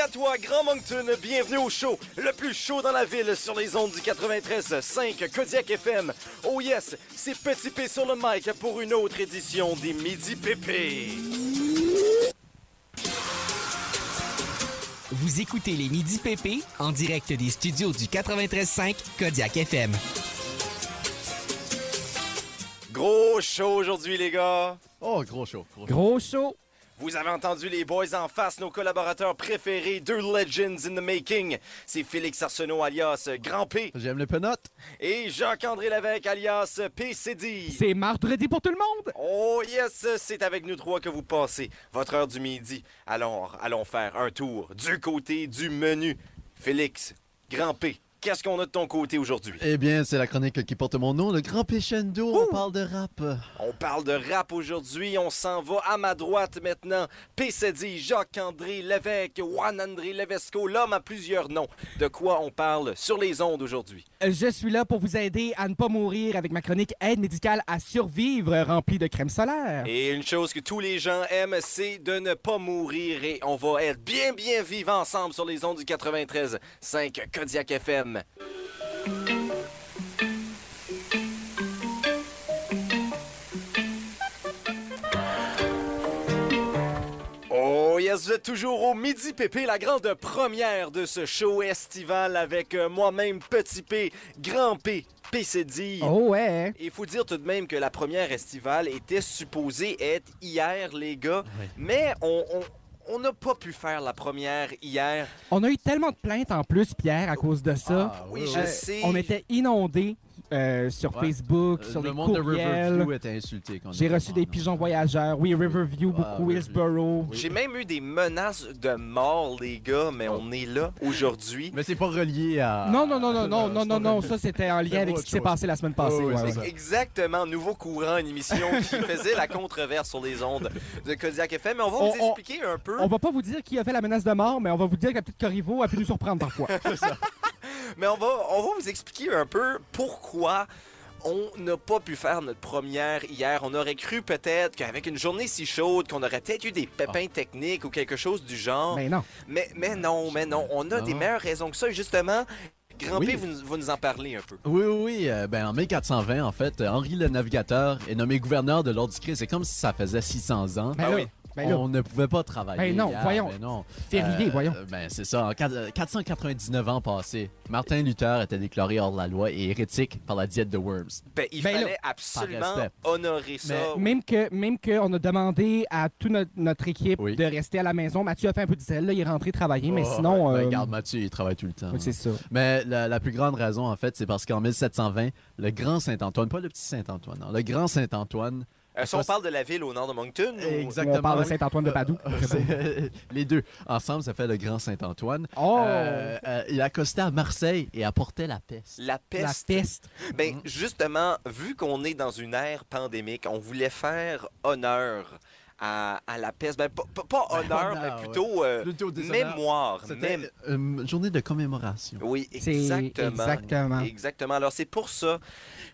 À toi, Grand Moncton. Bienvenue au show, le plus chaud dans la ville sur les ondes du 93.5 Kodiak FM. Oh yes, c'est Petit P sur le mic pour une autre édition des Midi Pépé. Vous écoutez les Midi PP en direct des studios du 93.5 Kodiak FM. Gros show aujourd'hui, les gars. Oh, gros show. Gros show. Gros show. Vous avez entendu les boys en face, nos collaborateurs préférés, deux legends in the making. C'est Félix Arsenault alias Grand P J'aime le penot. et Jacques-André Lévesque alias PCD. C'est mardi pour tout le monde. Oh yes, c'est avec nous trois que vous passez votre heure du midi. Alors, allons faire un tour du côté du menu. Félix, Grand P, qu'est-ce qu'on a de ton côté aujourd'hui? Eh bien, c'est la chronique qui porte mon nom, le Grand Péchendo. On parle de rap. On parle de rap aujourd'hui, on s'en va à ma droite maintenant. PCD, Jacques-André Lévesque, Juan-André Levesco, l'homme à plusieurs noms. De quoi on parle sur les ondes aujourd'hui? Je suis là pour vous aider à ne pas mourir avec ma chronique aide médicale à survivre remplie de crème solaire. Et une chose que tous les gens aiment, c'est de ne pas mourir et on va être bien bien vivants ensemble sur les ondes du 93 5 Kodiak FM. Oh yes, vous êtes toujours au Midi Pépé, la grande première de ce show estival avec euh, moi-même Petit P, Grand P, PCD. Oh ouais. Il faut dire tout de même que la première estivale était supposée être hier, les gars, mais on... on- on n'a pas pu faire la première hier. On a eu tellement de plaintes en plus, Pierre, à cause de ça. Ah, Oui, je oui. sais. On était inondés euh, sur Ouais. Facebook, Euh, sur le les monde de courriels. Riverview était insulté. quand on J'ai reçu des pigeons non? voyageurs. Oui, Riverview, Ah, beaucoup, oui, Hillsborough. J'ai même eu des menaces de mort, les gars, mais on est là aujourd'hui. Mais c'est pas relié à. Non, non, non, non, non, non, c'est non, non, ça c'était en lien C'est avec ce qui s'est passé la semaine passée. Oh, oui, ouais, c'est ouais. ça. Exactement, nouveau courant, une émission qui faisait la controverse sur les ondes de Kodiak FM. Mais on va vous on- expliquer un peu. On va pas vous dire qui a fait la menace de mort, mais on va vous dire que la petite Corriveau a pu nous surprendre parfois. Mais on va, on va vous expliquer un peu pourquoi on n'a pas pu faire notre première hier. On aurait cru peut-être qu'avec une journée si chaude, qu'on aurait peut-être eu des pépins techniques ou quelque chose du genre. mais non. Mais, mais non, mais non. On a Non. des meilleures raisons que ça. Et justement, Grand Oui. P, vous, nous- vous nous en parlez un peu. Oui, oui, oui. euh, ben, en 1420, en fait, Henri le Navigateur est nommé gouverneur de l'Ordre du Christ. C'est comme si ça faisait 600 ans. Ben Ah oui. Ben là. on ne pouvait pas travailler. Ben non, hier, voyons. ben non. Férié, Euh, voyons. Ben, c'est ça. En quatre- euh, 499 ans passés, Martin Luther était déclaré hors de la loi et hérétique par la diète de Worms. Ben, il Ben là, fallait absolument honorer ça. Mais- Même que, même que on a demandé à toute notre, notre équipe Oui. de rester à la maison. Mathieu a fait un peu de zèle, là, il est rentré travailler, mais Oh, sinon. ben, euh, regarde, Mathieu, il travaille tout le temps. oui, c'est ça. Mais la, la plus grande raison, en fait, c'est parce qu'en 1720, le grand Saint-Antoine, pas le petit Saint-Antoine, non, le grand Saint-Antoine. Euh, si on parle de la ville au nord de Moncton, ou- Exactement. On parle de. Saint-Antoine de Padoue. Euh, les deux. Ensemble, ça fait le grand Saint-Antoine. Oh! Euh, euh, il accostait à Marseille et apportait la peste. la la peste. peste. Ben, justement, vu qu'on est dans une ère pandémique, on voulait faire honneur à, à la peste. Ben, pas, pas- pas honneur, mais plutôt, euh, Plutôt mémoire. C'était Mém- une journée de commémoration. Oui, exactement. exactement. Exactement. Alors, c'est pour ça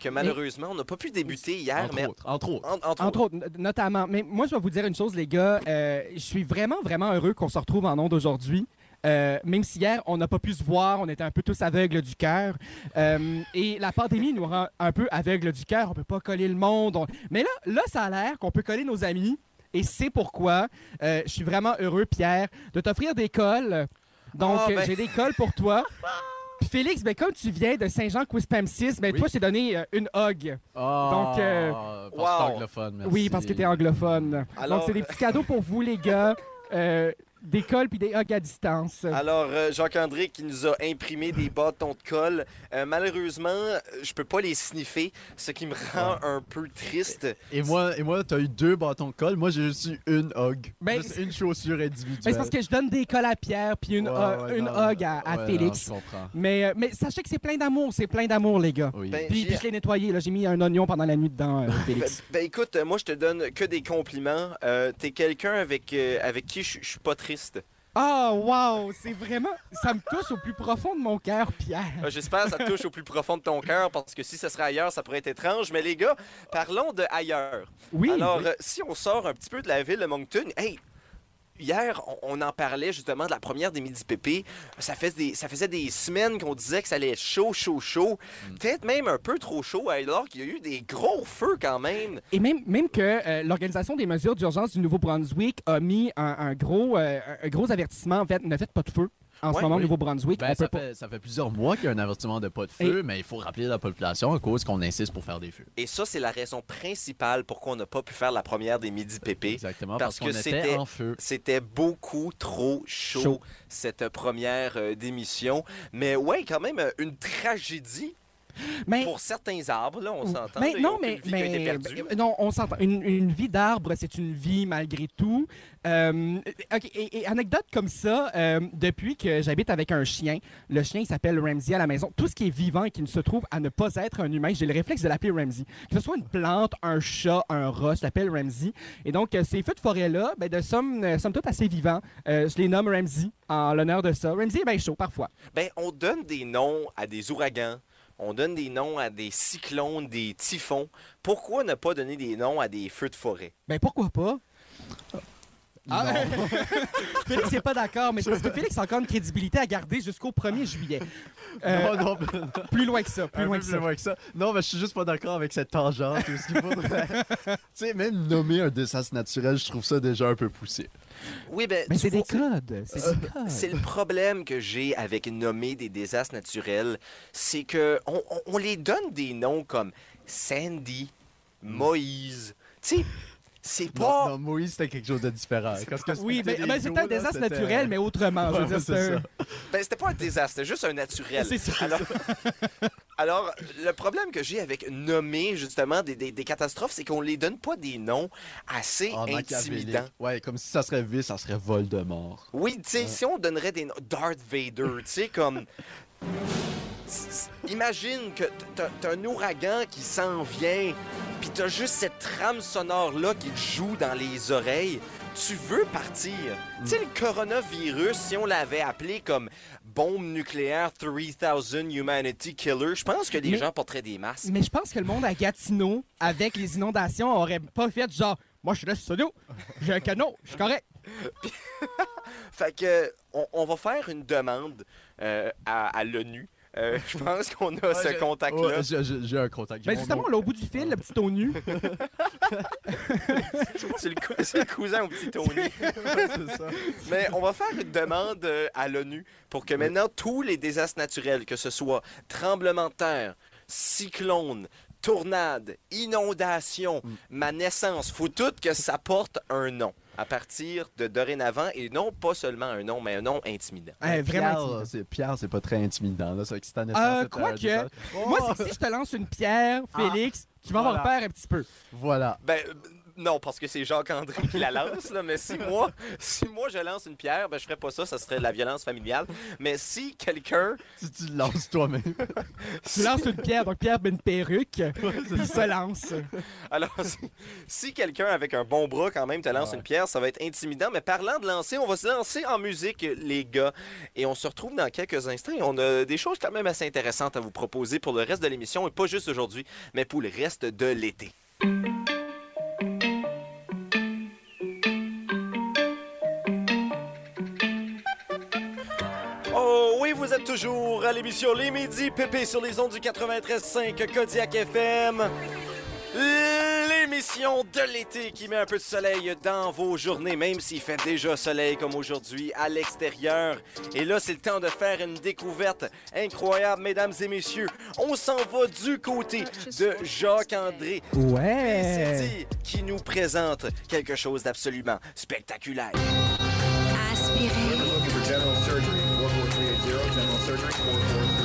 que malheureusement, on n'a pas pu débuter hier, Entre mais. autres. Entre autres. En- entre Entre autres, notamment. Mais moi, je vais vous dire une chose, les gars. euh, je suis vraiment, vraiment heureux qu'on se retrouve en ondes aujourd'hui. Euh, même si hier, on n'a pas pu se voir, on était un peu tous aveugles du cœur. Euh, et la pandémie nous rend un peu aveugles du cœur. On peut pas coller le monde. on- Mais là, là, ça a l'air qu'on peut coller nos amis. Et c'est pourquoi euh, je suis vraiment heureux, Pierre, de t'offrir des cols. Donc, Ah, euh, ben- j'ai des cols pour toi. Puis Félix, ben, comme tu viens de Saint-Jean-Quispam-6, ben, Oui. toi, je t'ai donné euh, une hog. Ah, Donc, euh, parce que wow. t'es anglophone, merci. Oui, parce que t'es anglophone. Alors- Donc, c'est des petits cadeaux pour vous, les gars. Euh, des cols puis des hugs à distance. Alors, euh, Jacques-André qui nous a imprimé des bâtons de colle. Euh, malheureusement, je peux pas les sniffer, ce qui me rend un peu triste. Et moi, et moi, t'as eu deux bâtons de colle. Moi, j'ai reçu une hog. Ben, Juste une chaussure individuelle. Mais c'est parce que je donne des cols à Pierre puis une, Ouais, euh, ouais, une non, hug à, à ouais, Félix. non, je comprends. mais, euh, mais sachez que c'est plein d'amour, c'est plein d'amour, les gars. Oui. Ben, Puis, je l'ai nettoyé, là. J'ai mis un oignon pendant la nuit dedans, euh, Ben, Félix. ben, écoute, moi je te donne que des compliments. Euh, T'es quelqu'un avec, euh, avec qui je suis pas triste. Oh, wow! C'est vraiment... Ça me touche au plus profond de mon cœur, Pierre. Euh, J'espère que ça touche au plus profond de ton cœur parce que si ce serait ailleurs, ça pourrait être étrange. Mais les gars, parlons de ailleurs. Oui. Alors, oui. euh, si on sort un petit peu de la ville de Moncton, hey, hier, on, on en parlait justement de la première des Midi Pépé. Ça, fait des, ça faisait des semaines qu'on disait que ça allait être chaud, chaud, chaud. Peut-être même un peu trop chaud, alors qu'il y a eu des gros feux quand même. Et même, même que euh, l'Organisation des mesures d'urgence du Nouveau-Brunswick a mis un, un gros, euh, un gros avertissement, en fait, ne faites pas de feu. En Ouais, ce moment, au oui. Nouveau-Brunswick, Ben, ça, pas- fait, ça fait plusieurs mois qu'il y a un avertissement de pas de feu, mais il faut rappeler la population à cause qu'on insiste pour faire des feux. Et ça, c'est la raison principale pourquoi on n'a pas pu faire la première des Midi Pépé. Exactement, Parce parce, que qu'on c'était- était en feu. C'était beaucoup trop chaud, Chaud. cette première euh, démission. Mais ouais, quand même, euh, une tragédie Mais, pour certains arbres, là, on s'entend. mais non, mais, mais perdue. ben, non, on s'entend. Une, une vie d'arbre, c'est une vie malgré tout. Euh, ok, et, et anecdote comme ça, euh, depuis que j'habite avec un chien, le chien il s'appelle Ramsey à la maison. Tout ce qui est vivant et qui ne se trouve à ne pas être un humain, j'ai le réflexe de l'appeler Ramsey. Que ce soit une plante, un chat, un rat, je l'appelle Ramsey. Et donc, euh, ces feux de forêt-là, ben, de somme, euh, somme toute assez vivants, euh, je les nomme Ramsey en l'honneur de ça. Ramsey est bien chaud parfois. Ben, on donne des noms à des ouragans. On donne des noms à des cyclones, des typhons. Pourquoi ne pas donner des noms à des feux de forêt? Ben pourquoi pas? Ah, Félix n'est pas d'accord, mais c'est parce que Félix a encore une crédibilité à garder jusqu'au 1er juillet. Euh, non, non, plus loin que ça, plus loin que plus ça. loin que ça. Non, mais je suis juste pas d'accord avec cette tangente. ou ce qu'il faudrait. tu sais, même nommer un désastre naturel, je trouve ça déjà un peu poussé. Oui, ben, Mais c'est des codes. C'est des codes. C'est le problème que j'ai avec nommer des désastres naturels, c'est que on, on- on les donne des noms comme Sandy, Moïse. Tu sais, c'est pas. non, Moïse, c'était quelque chose de différent. Que Oui, mais, c'était mais les c'est eaux, un là, désastre c'était- naturel, mais autrement. je veux dire, un-. Ben, c'était pas un désastre, c'était juste un naturel. C'est ça. Alors, alors, le problème que j'ai avec nommer justement des, des- des catastrophes, c'est qu'on les donne pas des noms assez En intimidants. Ouais, comme si ça serait V, ça serait Voldemort. Oui, tu sais, si on donnerait des noms. Darth Vader, tu sais, comme. Imagine que t'as un ouragan qui s'en vient, puis t'as juste cette trame sonore-là qui te joue dans les oreilles. Tu veux partir. Tu sais, le coronavirus, si on l'avait appelé comme bombe nucléaire 3000 Humanity Killer, je pense que les Mais- gens porteraient des masques. Mais je pense que le monde à Gatineau, avec les inondations, aurait pas fait genre Moi, je suis là, studio, j'ai un canot, je suis correct. Fait que, on, on va faire une demande euh, à, à l'ONU. Euh, je pense qu'on a ce Ouais, contact-là. Ouais, j'ai- un contact. Ben justement, là, au bout du fil, le petit ton nu. C'est le, le cousin au petit Tony. ça. Mais on va faire une demande euh, à l'ONU pour que maintenant tous les désastres naturels, que ce soit tremblement de terre, cyclone, tornade, inondation, ma naissance, faut tout que ça porte un nom à partir de dorénavant et non pas seulement un nom, mais un nom intimidant. Eh, vraiment Pierre, intimidant. c'est Pierre, c'est pas très intimidant. Là, ça, que c'est Euh, quoi que-. Moi, c'est que si je te lance une pierre, Félix, tu vas avoir Voilà. peur un petit peu. Voilà. Ben euh, non, parce que c'est Jacques-André qui la lance, là, mais si moi, si moi je lance une pierre, ben je ferais pas ça, ça serait de la violence familiale. Mais si quelqu'un Si tu le lances toi-même. Tu lances une pierre, donc Pierre met une perruque, il se lance. Alors, si, si quelqu'un avec un bon bras quand même te lance Ouais. une pierre, ça va être intimidant. Mais parlant de lancer, on va se lancer en musique, les gars. Et on se retrouve dans quelques instants. Et on a des choses quand même assez intéressantes à vous proposer pour le reste de l'émission. Et pas juste aujourd'hui, mais pour le reste de l'été. Vous êtes toujours à l'émission Les Midis Pépé sur les ondes du 93.5 Kodiak FM. L'émission de l'été qui met un peu de soleil dans vos journées, même s'il fait déjà soleil comme aujourd'hui à l'extérieur. Et là, c'est le temps de faire une découverte incroyable, mesdames et messieurs. On s'en va du côté de Jacques-André Ouais. Qui nous présente quelque chose d'absolument spectaculaire. For general surgery, 44380,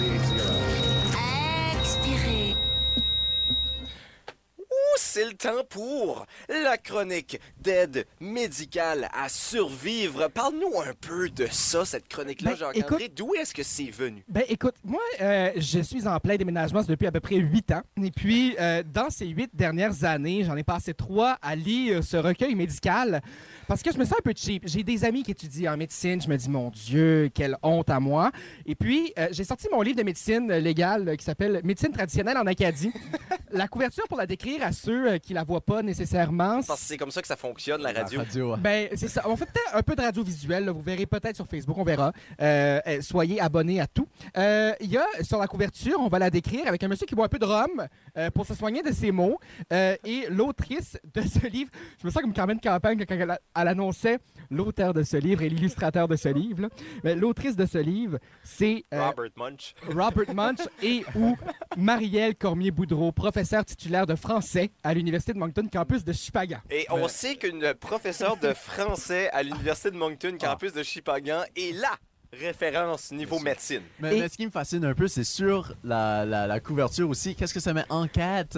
c'est le temps pour la chronique d'aide médicale à survivre. Parle-nous un peu de ça, cette chronique-là, Ben, Jacques-André. D'où est-ce que c'est venu? Ben écoute, moi, euh, je suis en plein déménagement depuis à peu près huit ans. Et puis, euh, dans ces huit dernières années, j'en ai passé trois à lire ce recueil médical parce que je me sens un peu cheap. J'ai des amis qui étudient en médecine. Je me dis, mon Dieu, quelle honte à moi. Et puis, euh, j'ai sorti mon livre de médecine légale euh, qui s'appelle Médecine traditionnelle en Acadie. la couverture, pour la décrire, elle ceux euh, qui la voient pas nécessairement, Parce que c'est comme ça que ça fonctionne, la radio. La radio, ouais. ben, c'est ça. On fait peut-être un peu de radio visuelle. là. Vous verrez peut-être sur Facebook, on verra. Euh, euh, soyez abonnés à tout. Euh, Il y a sur la couverture, on va la décrire avec un monsieur qui boit un peu de rhum euh, pour se soigner de ses maux. Euh, et l'autrice de ce livre, je me sens comme Carmen Campagne quand elle, elle annonçait l'auteur de ce livre et l'illustrateur de ce livre. là. Mais L'autrice de ce livre, c'est euh, Robert Munch. Robert Munch et ou Marielle Cormier-Boudreau, professeure titulaire de français à l'Université de Moncton, campus de Chipaga. Et on sait qu'une professeure de français à l'Université de Moncton, campus de Chipagan, est la référence niveau médecine. Mais, Et- mais ce qui me fascine un peu, c'est sur la, la, la couverture aussi. Qu'est-ce que ça met? Enquête?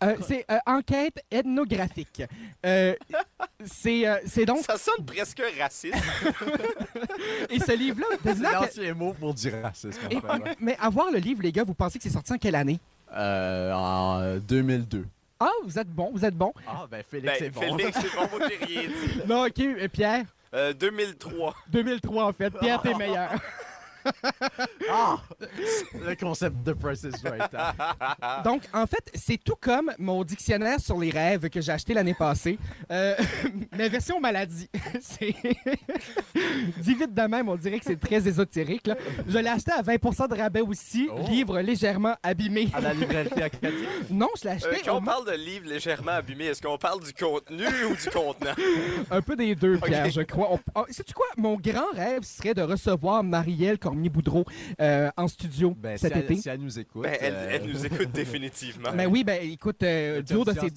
Euh, c'est euh, enquête ethnographique. Euh, c'est euh, donc Ça sonne presque raciste. et ce livre-là, C'est l'ancien mot pour dire racisme. en et- mais avoir le livre, les gars, vous pensez que c'est sorti en quelle année? Euh, en 2002. Ah, vous êtes bon, vous êtes bon. Ah, ben Félix, Ben, c'est bon. Félix, c'est bon, moi j'ai rien dit. Non, ok, euh, Pierre, Euh, 2003. 2003 en fait. Pierre, t'es meilleur. Ah! Le concept de Price is Right. hein. Donc, en fait, c'est tout comme mon dictionnaire sur les rêves que j'ai acheté l'année passée, euh, mais version maladie. c'est dit vite de même, on dirait que c'est très ésotérique. là. Je l'ai acheté à 20% de rabais aussi, Oh. livre légèrement abîmé. À la librairie acadienne. Non, je l'ai Euh, acheté quand au on parle de livres légèrement abîmés, est-ce qu'on parle du contenu ou du contenant? Un peu des deux, Pierre, je crois. On... oh, sais-tu quoi? Mon grand rêve serait de recevoir Marielle Cormier-Boudreau euh, en studio Ben, cet si, été. Elle, si elle nous écoute. Ben, elle, euh, elle nous écoute définitivement. Mais oui, ben écoute, euh, du haut de ses...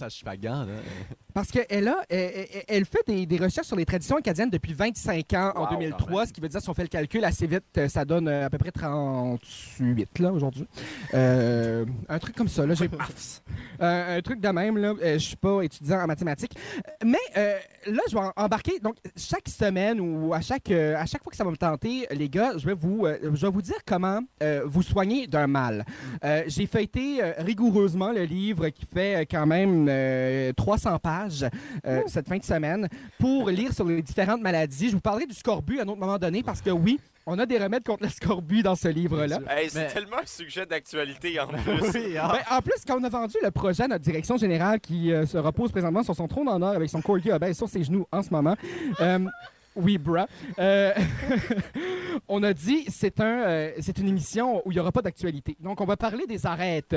Parce qu'elle a, elle, fait des, des recherches sur les traditions acadiennes depuis 25 ans en Wow, 2003, quand même. ce qui veut dire, si on fait le calcul assez vite, ça donne à peu près 38 là aujourd'hui. Euh, un truc comme ça, là, j'ai Euh, un truc de même, là, euh, je suis pas étudiant en mathématiques. Euh, Mais euh, là, je vais embarquer. Donc, chaque semaine ou à chaque, euh, à chaque fois que ça va me tenter, les gars, je vais vous, je vais vous dire comment vous soigner d'un mal. Euh, J'ai feuilleté rigoureusement le livre qui fait quand même euh, 300 pages cette fin de semaine pour lire sur les différentes maladies. Je vous parlerai du scorbut à un autre moment donné parce que oui, on a des remèdes contre le scorbut dans ce livre-là. Hey, c'est Mais- tellement un sujet d'actualité en plus. Oui, ah. Ben, en plus, quand on a vendu le projet à notre direction générale qui euh, se repose présentement sur son trône en or avec son corgi obèse sur ses genoux en ce moment, euh, oui, bra, euh, on a dit c'est un, euh, c'est une émission où il n'y aura pas d'actualité. Donc, on va parler des arêtes.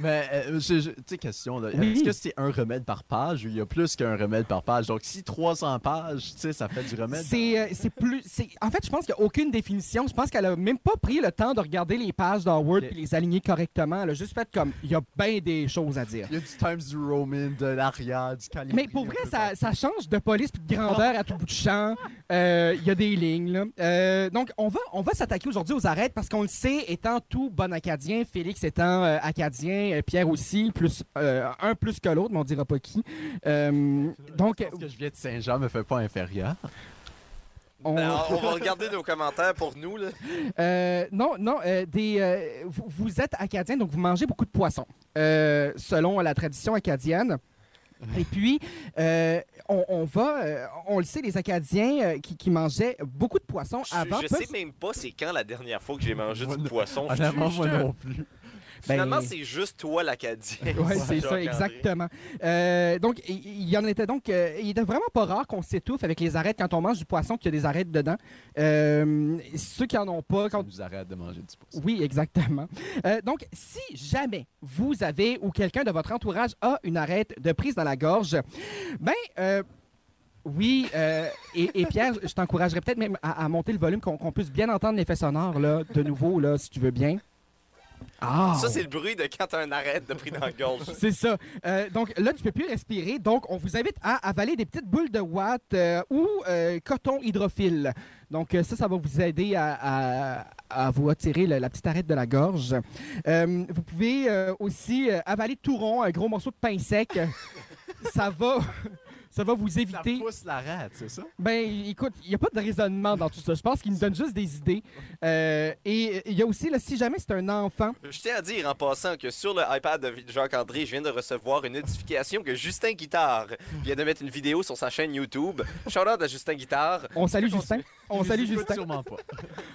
Mais, euh, tu sais, question, là. Oui. Est-ce que c'est un remède par page ou il y a plus qu'un remède par page? Donc, si 300 pages, tu sais, ça fait du remède. C'est euh, c'est plus. c'est- En fait, je pense qu'il n'y a aucune définition. Je pense qu'elle a même pas pris le temps de regarder les pages dans Word et les aligner correctement. Elle a juste fait comme il y a bien des choses à dire. Il y a du Times du Roman, de l'Aria, du Calibri. Mais pour vrai, ça, change de police et de grandeur à tout bout de champ. Euh, Il y a des lignes. là. Euh, donc, on va, on va s'attaquer aujourd'hui aux arêtes parce qu'on le sait, étant tout bon acadien, Félix étant euh, acadien, euh, Pierre aussi, plus euh, un plus que l'autre, mais on dira pas qui. Euh, donc, Parce que je viens de Saint-Jean me fait pas inférieur. on, Ben, on va regarder nos commentaires pour nous. Là. Euh, non, non, euh, des, euh, vous, vous êtes acadien, donc vous mangez beaucoup de poissons, euh, selon la tradition acadienne. Et puis, euh, on, on va, euh, on le sait, les Acadiens euh, qui, qui mangeaient beaucoup de poissons avant. je peuvent- sais même pas c'est quand la dernière fois que j'ai mangé Moi, du poisson. Honnêtement, Je- moi je- non plus. Finalement, Ben- c'est juste toi l'Acadien. Oui, c'est ça, exactement. Euh, donc, il y en était donc, euh, il était vraiment pas rare qu'on s'étouffe avec les arêtes quand on mange du poisson qu'il y a des arêtes dedans. Euh, ceux qui en ont pas, Ça quand nous arrête de manger du poisson. Oui, exactement. Euh, donc, si jamais vous avez ou quelqu'un de votre entourage a une arête de prise dans la gorge, ben, euh, oui, euh, et, et Pierre, je t'encouragerais peut-être même à, à monter le volume, qu'on qu'on puisse bien entendre l'effet sonore, là, de nouveau, là, si tu veux bien. Ah! Ça, c'est le bruit de quand t'as un arrête de pris dans la gorge. C'est ça. Euh, donc là, tu peux plus respirer. Donc, on vous invite à avaler des petites boules de watt euh, ou euh, coton hydrophile. Donc, ça, ça va vous aider à, à- à vous retirer le- la petite arête de la gorge. Vous pouvez aussi avaler tout rond, un gros morceau de pain sec. ça va... Ça va vous Ça éviter. pousse la rate, c'est ça? Ben, écoute, il n'y a pas de raisonnement dans tout ça. Je pense qu'il nous donne juste des idées. Euh, et il y a aussi, là, si jamais c'est un enfant, Je tiens à dire en passant que sur le iPad de Jacques-André, je viens de recevoir une notification que Justin Guitare vient de mettre une vidéo sur sa chaîne YouTube. Shout out à Justin Guitare. on salue Justin. On salue Justin. sûrement pas.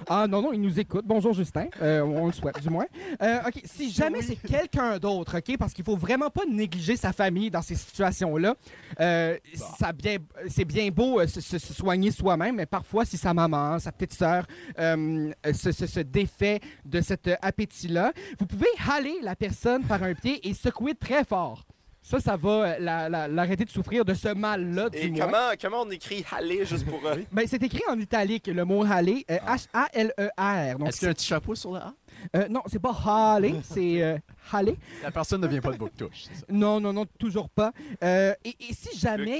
Ah non, non, il nous écoute. Bonjour Justin. Euh, on le souhaite, du moins. Euh, OK, si jamais Oui. c'est quelqu'un d'autre, OK, parce qu'il faut vraiment pas négliger sa famille dans ces situations-là. Euh, ça bien, c'est bien beau euh, se, se- se soigner soi-même, mais parfois, si sa maman, sa petite sœur euh, se, se- se défait de cet euh, appétit-là, vous pouvez haler la personne par un pied et secouer très fort. Ça, ça va la- la- l'arrêter de souffrir de ce mal-là, du Et moins. comment, comment on écrit aller juste pour. euh, Ben, c'est écrit en italique, le mot haler, euh, H-A-L-E-R. Donc, Est-ce qu'il y a un petit chapeau sur le A? Euh, non, c'est pas haler, c'est euh, haler. La personne ne vient pas de ça. Non, non, non, toujours pas. Euh, et, et si jamais,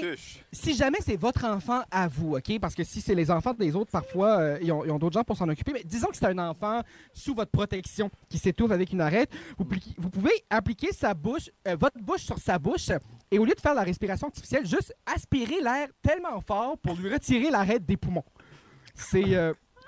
si jamais c'est votre enfant à vous, OK? Parce que si c'est les enfants des autres, parfois, euh, ils ont, ont d'autres gens pour s'en occuper. Mais disons que c'est un enfant sous votre protection qui s'étouffe avec une arête. Vous, vous pouvez appliquer sa bouche, euh, votre bouche sur sa bouche et au lieu de faire la respiration artificielle, juste aspirer l'air tellement fort pour lui retirer l'arête des poumons. C'est...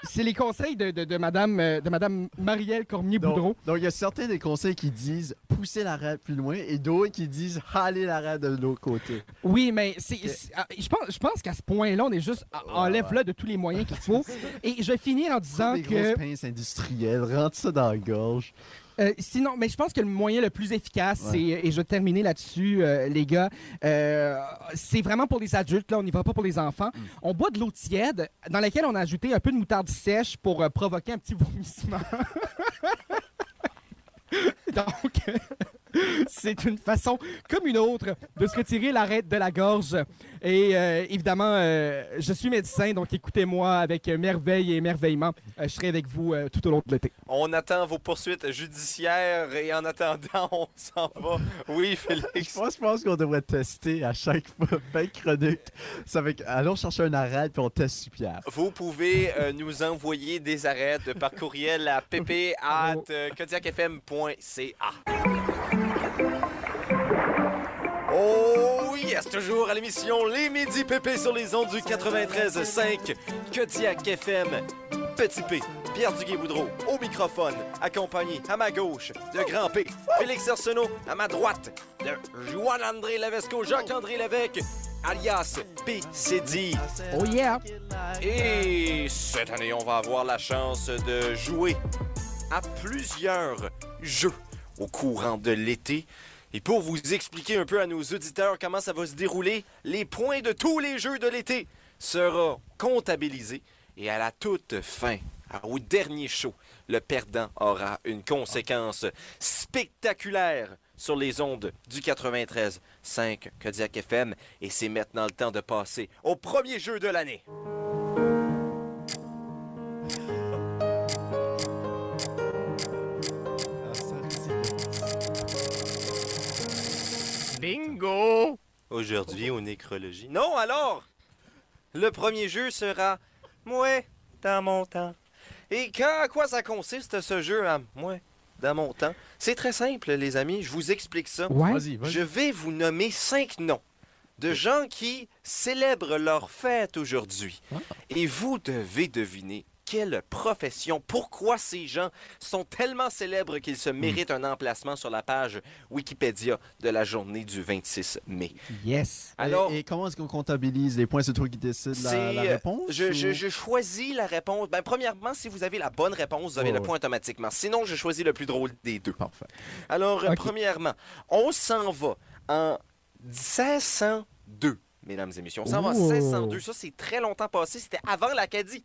c'est les conseils de, de, de Madame, euh, de Madame Marielle Cormier-Boudreau. Donc, il y a certains des conseils qui disent pousser l'arête plus loin et d'autres qui disent haler l'arête de l'autre côté. Oui, mais c'est, ah, je pense, je pense qu'à ce point-là, on est juste enlève-le de tous les moyens qu'il faut. Et je vais finir en disant Des que grosses pinces industrielles, rentre ça dans la gorge. Euh, sinon, mais je pense que le moyen le plus efficace, Ouais. et je vais terminer là-dessus, euh, les gars, euh, c'est vraiment pour les adultes. Là, on n'y va pas pour les enfants. Mm. On boit de l'eau tiède dans laquelle on a ajouté un peu de moutarde sèche pour provoquer un petit vomissement. Donc, c'est une façon comme une autre de se retirer l'arête de la gorge. Et euh, évidemment, euh, je suis médecin, donc écoutez-moi avec merveille et émerveillement. Euh, je serai avec vous euh, tout au long de l'été. On attend vos poursuites judiciaires et en attendant, on s'en va. Oui, Félix. pense, je pense qu'on devrait tester à chaque fois, fin chronique. Ça fait allons chercher un arête puis on teste sur Pierre. Vous pouvez euh, nous envoyer des arêtes par courriel à. Oh yes, toujours à l'émission Les Midi Pépé sur les ondes du 93.5 Kodiak FM. Petit P, Pierre Duguay-Boudreau, au microphone, accompagné à ma gauche de Grand P, Félix Arsenault, à ma droite de Joan-André Lavesco, Jacques-André Lévesque, alias PCD. Oh yeah! Et cette année, on va avoir la chance de jouer à plusieurs jeux au courant de l'été. Et pour vous expliquer un peu à nos auditeurs comment ça va se dérouler, les points de tous les jeux de l'été seront comptabilisés. Et à la toute fin, au dernier show, le perdant aura une conséquence spectaculaire sur les ondes du 93.5 Kodiak FM. Et c'est maintenant le temps de passer au premier jeu de l'année. Bingo! Aujourd'hui, au nécrologie. Non, alors! Le premier jeu sera Mouais, dans mon temps. Et quand, à quoi ça consiste ce jeu à Mouais, dans mon temps? C'est très simple, les amis. Je vous explique ça. Ouais. Vas-y, vas-y. Je vais vous nommer cinq noms de gens qui célèbrent leur fête aujourd'hui. Et vous devez deviner quelle profession, pourquoi ces gens sont tellement célèbres qu'ils se méritent un emplacement sur la page Wikipédia de la journée du 26 mai? Yes! Alors, et, et comment est-ce qu'on comptabilise les points? C'est toi qui décides la, euh, réponse? Je, je- ou- je choisis la réponse. Ben, premièrement, si vous avez la bonne réponse, vous avez le point automatiquement. Sinon, je choisis le plus drôle des deux. Parfait. Alors, euh, premièrement, on s'en va en 1602, mesdames et messieurs. On s'en va en Oh. 1602. Ça, c'est très longtemps passé. C'était avant l'Acadie.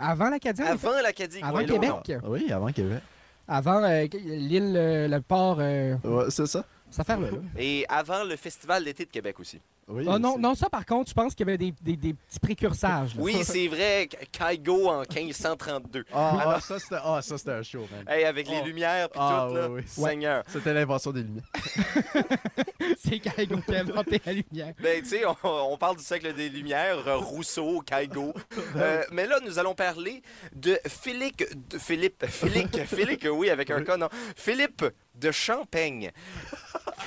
Avant l'Acadien? Avant l'Acadie. Avant Québec? non. Ah Oui, avant Québec. Avant euh, l'île, euh, le port, euh, Ouais, c'est ça? cette affaire-là. là. Et avant le Festival d'été de Québec aussi. Oui, Oh non, ça par contre, je pense qu'il y avait des, des- des petits précursages. là. Oui, c'est vrai. Kaigo en 1532. Ah, ah, ça, c'était ah, ça, c'était un show, man. Hey, avec les lumières puis Ah, tout, là. oui, oui. Seigneur. C'était l'invention des lumières. c'est Kaigo qui a inventé la lumière. Ben, tu sais, on, on parle du siècle des Lumières, Rousseau, Kaigo. Euh, mais là, nous allons parler de Philippe, de Philippe, Philippe, Philippe, oui, avec un cas, non. Philippe de Champagne.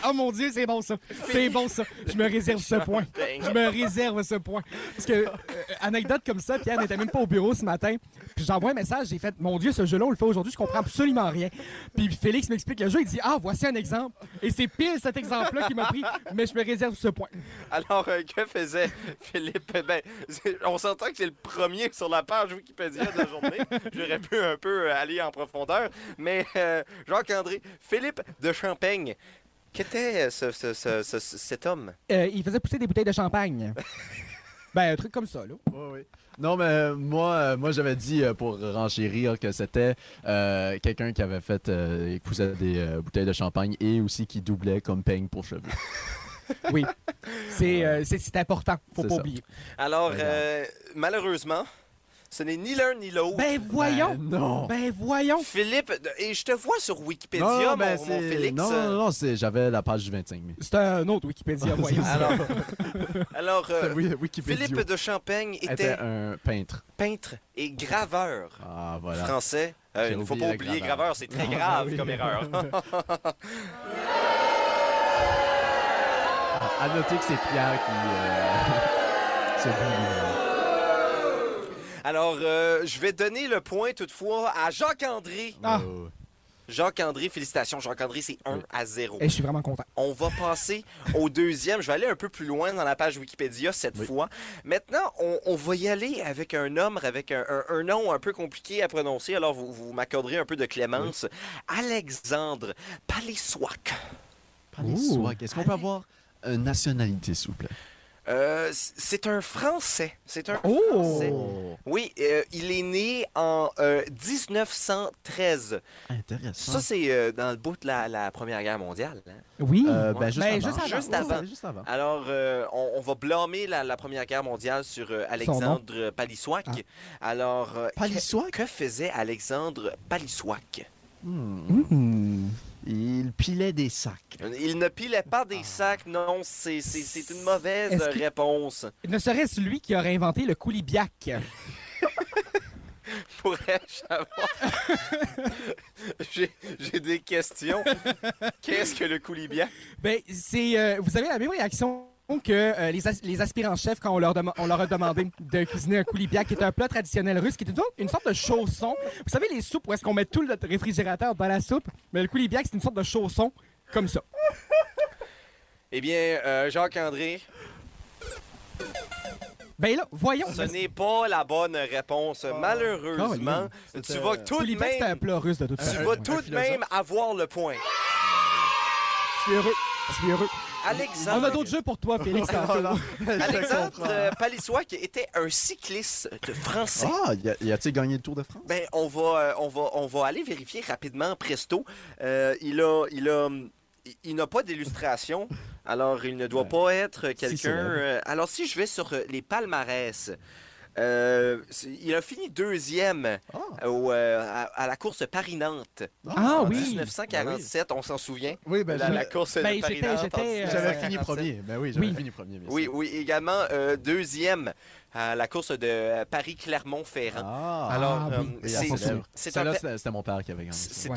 Oh mon Dieu, c'est bon ça. C'est bon ça. Je me réserve ce point. Je me réserve ce point. Parce que, euh, anecdote comme ça, Pierre n'était même pas au bureau ce matin. Puis j'envoie un message, j'ai fait Mon Dieu, ce jeu-là, on le fait aujourd'hui, je comprends absolument rien. Puis Félix m'explique le jeu, il dit Ah, voici un exemple. Et c'est pile cet exemple-là qui m'a pris, mais je me réserve ce point. Alors, euh, que faisait Philippe? Ben, c'est- on s'entend que c'est le premier sur la page Wikipédia de la journée. J'aurais pu un peu aller en profondeur. Mais euh, Jacques-André, Philippe de Champagne, qu'était euh, ce, ce- ce- ce- cet homme? Euh, il faisait pousser des bouteilles de champagne. ben, un truc comme ça, là. Ouais. Non, mais euh, moi, moi j'avais dit pour renchérir que c'était euh, quelqu'un qui avait fait euh, qui poussait des euh, bouteilles de champagne et aussi qui doublait comme peigne pour cheveux. Oui. C'est euh, important, faut pas ça. oublier. Alors, euh, malheureusement, ce n'est ni l'un ni l'autre. Ben, voyons. Ben, non. Ben, voyons. Philippe, de- et je te vois sur Wikipédia, non, mon, ben, mon c'est- Félix. non, non, non, c'est- j'avais la page du 25 000. C'est un autre Wikipédia, voyons. Alors, alors euh, Philippe de Champagne était était un peintre. peintre et graveur Ah, voilà. français. Euh, il ne faut pas oublier graveur. graveur, c'est très Ah, grave oui. comme erreur. À noter que c'est Pierre qui euh. Alors, euh, je vais donner le point toutefois à Jacques-André. Ah. Oh. Jacques-André, félicitations. Jacques-André, c'est 1 Oui. à 0. Et je suis vraiment content. On va passer au deuxième. Je vais aller un peu plus loin dans la page Wikipédia cette Oui. fois. Maintenant, on, on va y aller avec un homme, avec un, un- un nom un peu compliqué à prononcer. Alors, vous, vous m'accorderez un peu de clémence. Alexandre Ouh. swag. Est-ce qu'on peut avoir une nationalité, s'il vous plaît? Euh, c'est un Français. C'est un Oh! Français. Oui, euh, il est né en euh, 1913. Intéressant. Ça, c'est euh, dans le bout de la, la Première Guerre mondiale. hein. Oui. Euh, ben, juste Ben, avant. juste avant. Juste Ouais, avant. ouais, juste avant. Alors, euh, on, on va blâmer la, la Première Guerre mondiale sur euh, Alexandre Paliswak. Alors, euh, Paliswak? que, que faisait Alexandre Paliswak? Hmm. Hmm. Il pilait des sacs. Il ne pilait pas des sacs, non, c'est une mauvaise réponse. Ne serait-ce lui qui aurait inventé le coulibiac? Pourrais-je savoir? J'ai j'ai des questions. Qu'est-ce que le coulibiac? Ben, c'est. euh, vous avez la même réaction que euh, les, as- les aspirants-chefs quand on leur, dema- on leur a demandé de cuisiner un coulibiac, qui est un plat traditionnel russe, qui est une, sorte- une sorte de chausson. Vous savez, les soupes où est-ce qu'on met tout le réfrigérateur dans la soupe? Mais le coulibiac, c'est une sorte de chausson comme ça. Eh bien, euh, Jacques-André, Ben là, voyons. ce n'est pas la bonne réponse. Malheureusement, Colin, tu vas tout de un même, plat russe de toute tu façon. vas tout de même avoir le point. Je suis heureux. Je suis heureux. Alexandre, On a d'autres jeux pour toi, Félix. Alexandre euh, Palissois, qui était un cycliste français. Ah, y a-t-il gagné le Tour de France? Ben, on va, euh, on va, on va aller vérifier rapidement, presto. Euh, il a, il a, il- n'a pas d'illustration, alors il ne doit pas être quelqu'un. euh, alors si je vais sur les palmarès, euh, il a fini deuxième Ah, au, euh, à, à la course Paris-Nantes Ah en oui. 1947, on s'en souvient. oui, ben, La, je- la course Ben, Paris-Nantes. en euh, j'avais fini 1947. premier. Ben oui, j'avais Oui. fini premier. bien Oui, oui, également euh, deuxième à la course de euh, Paris-Clermont-Ferrand. Ah, Alors, Ah, euh, oui. Et c'est- un, Celle-là, pe- c'était c'était mon père qui avait gagné. ça. c'est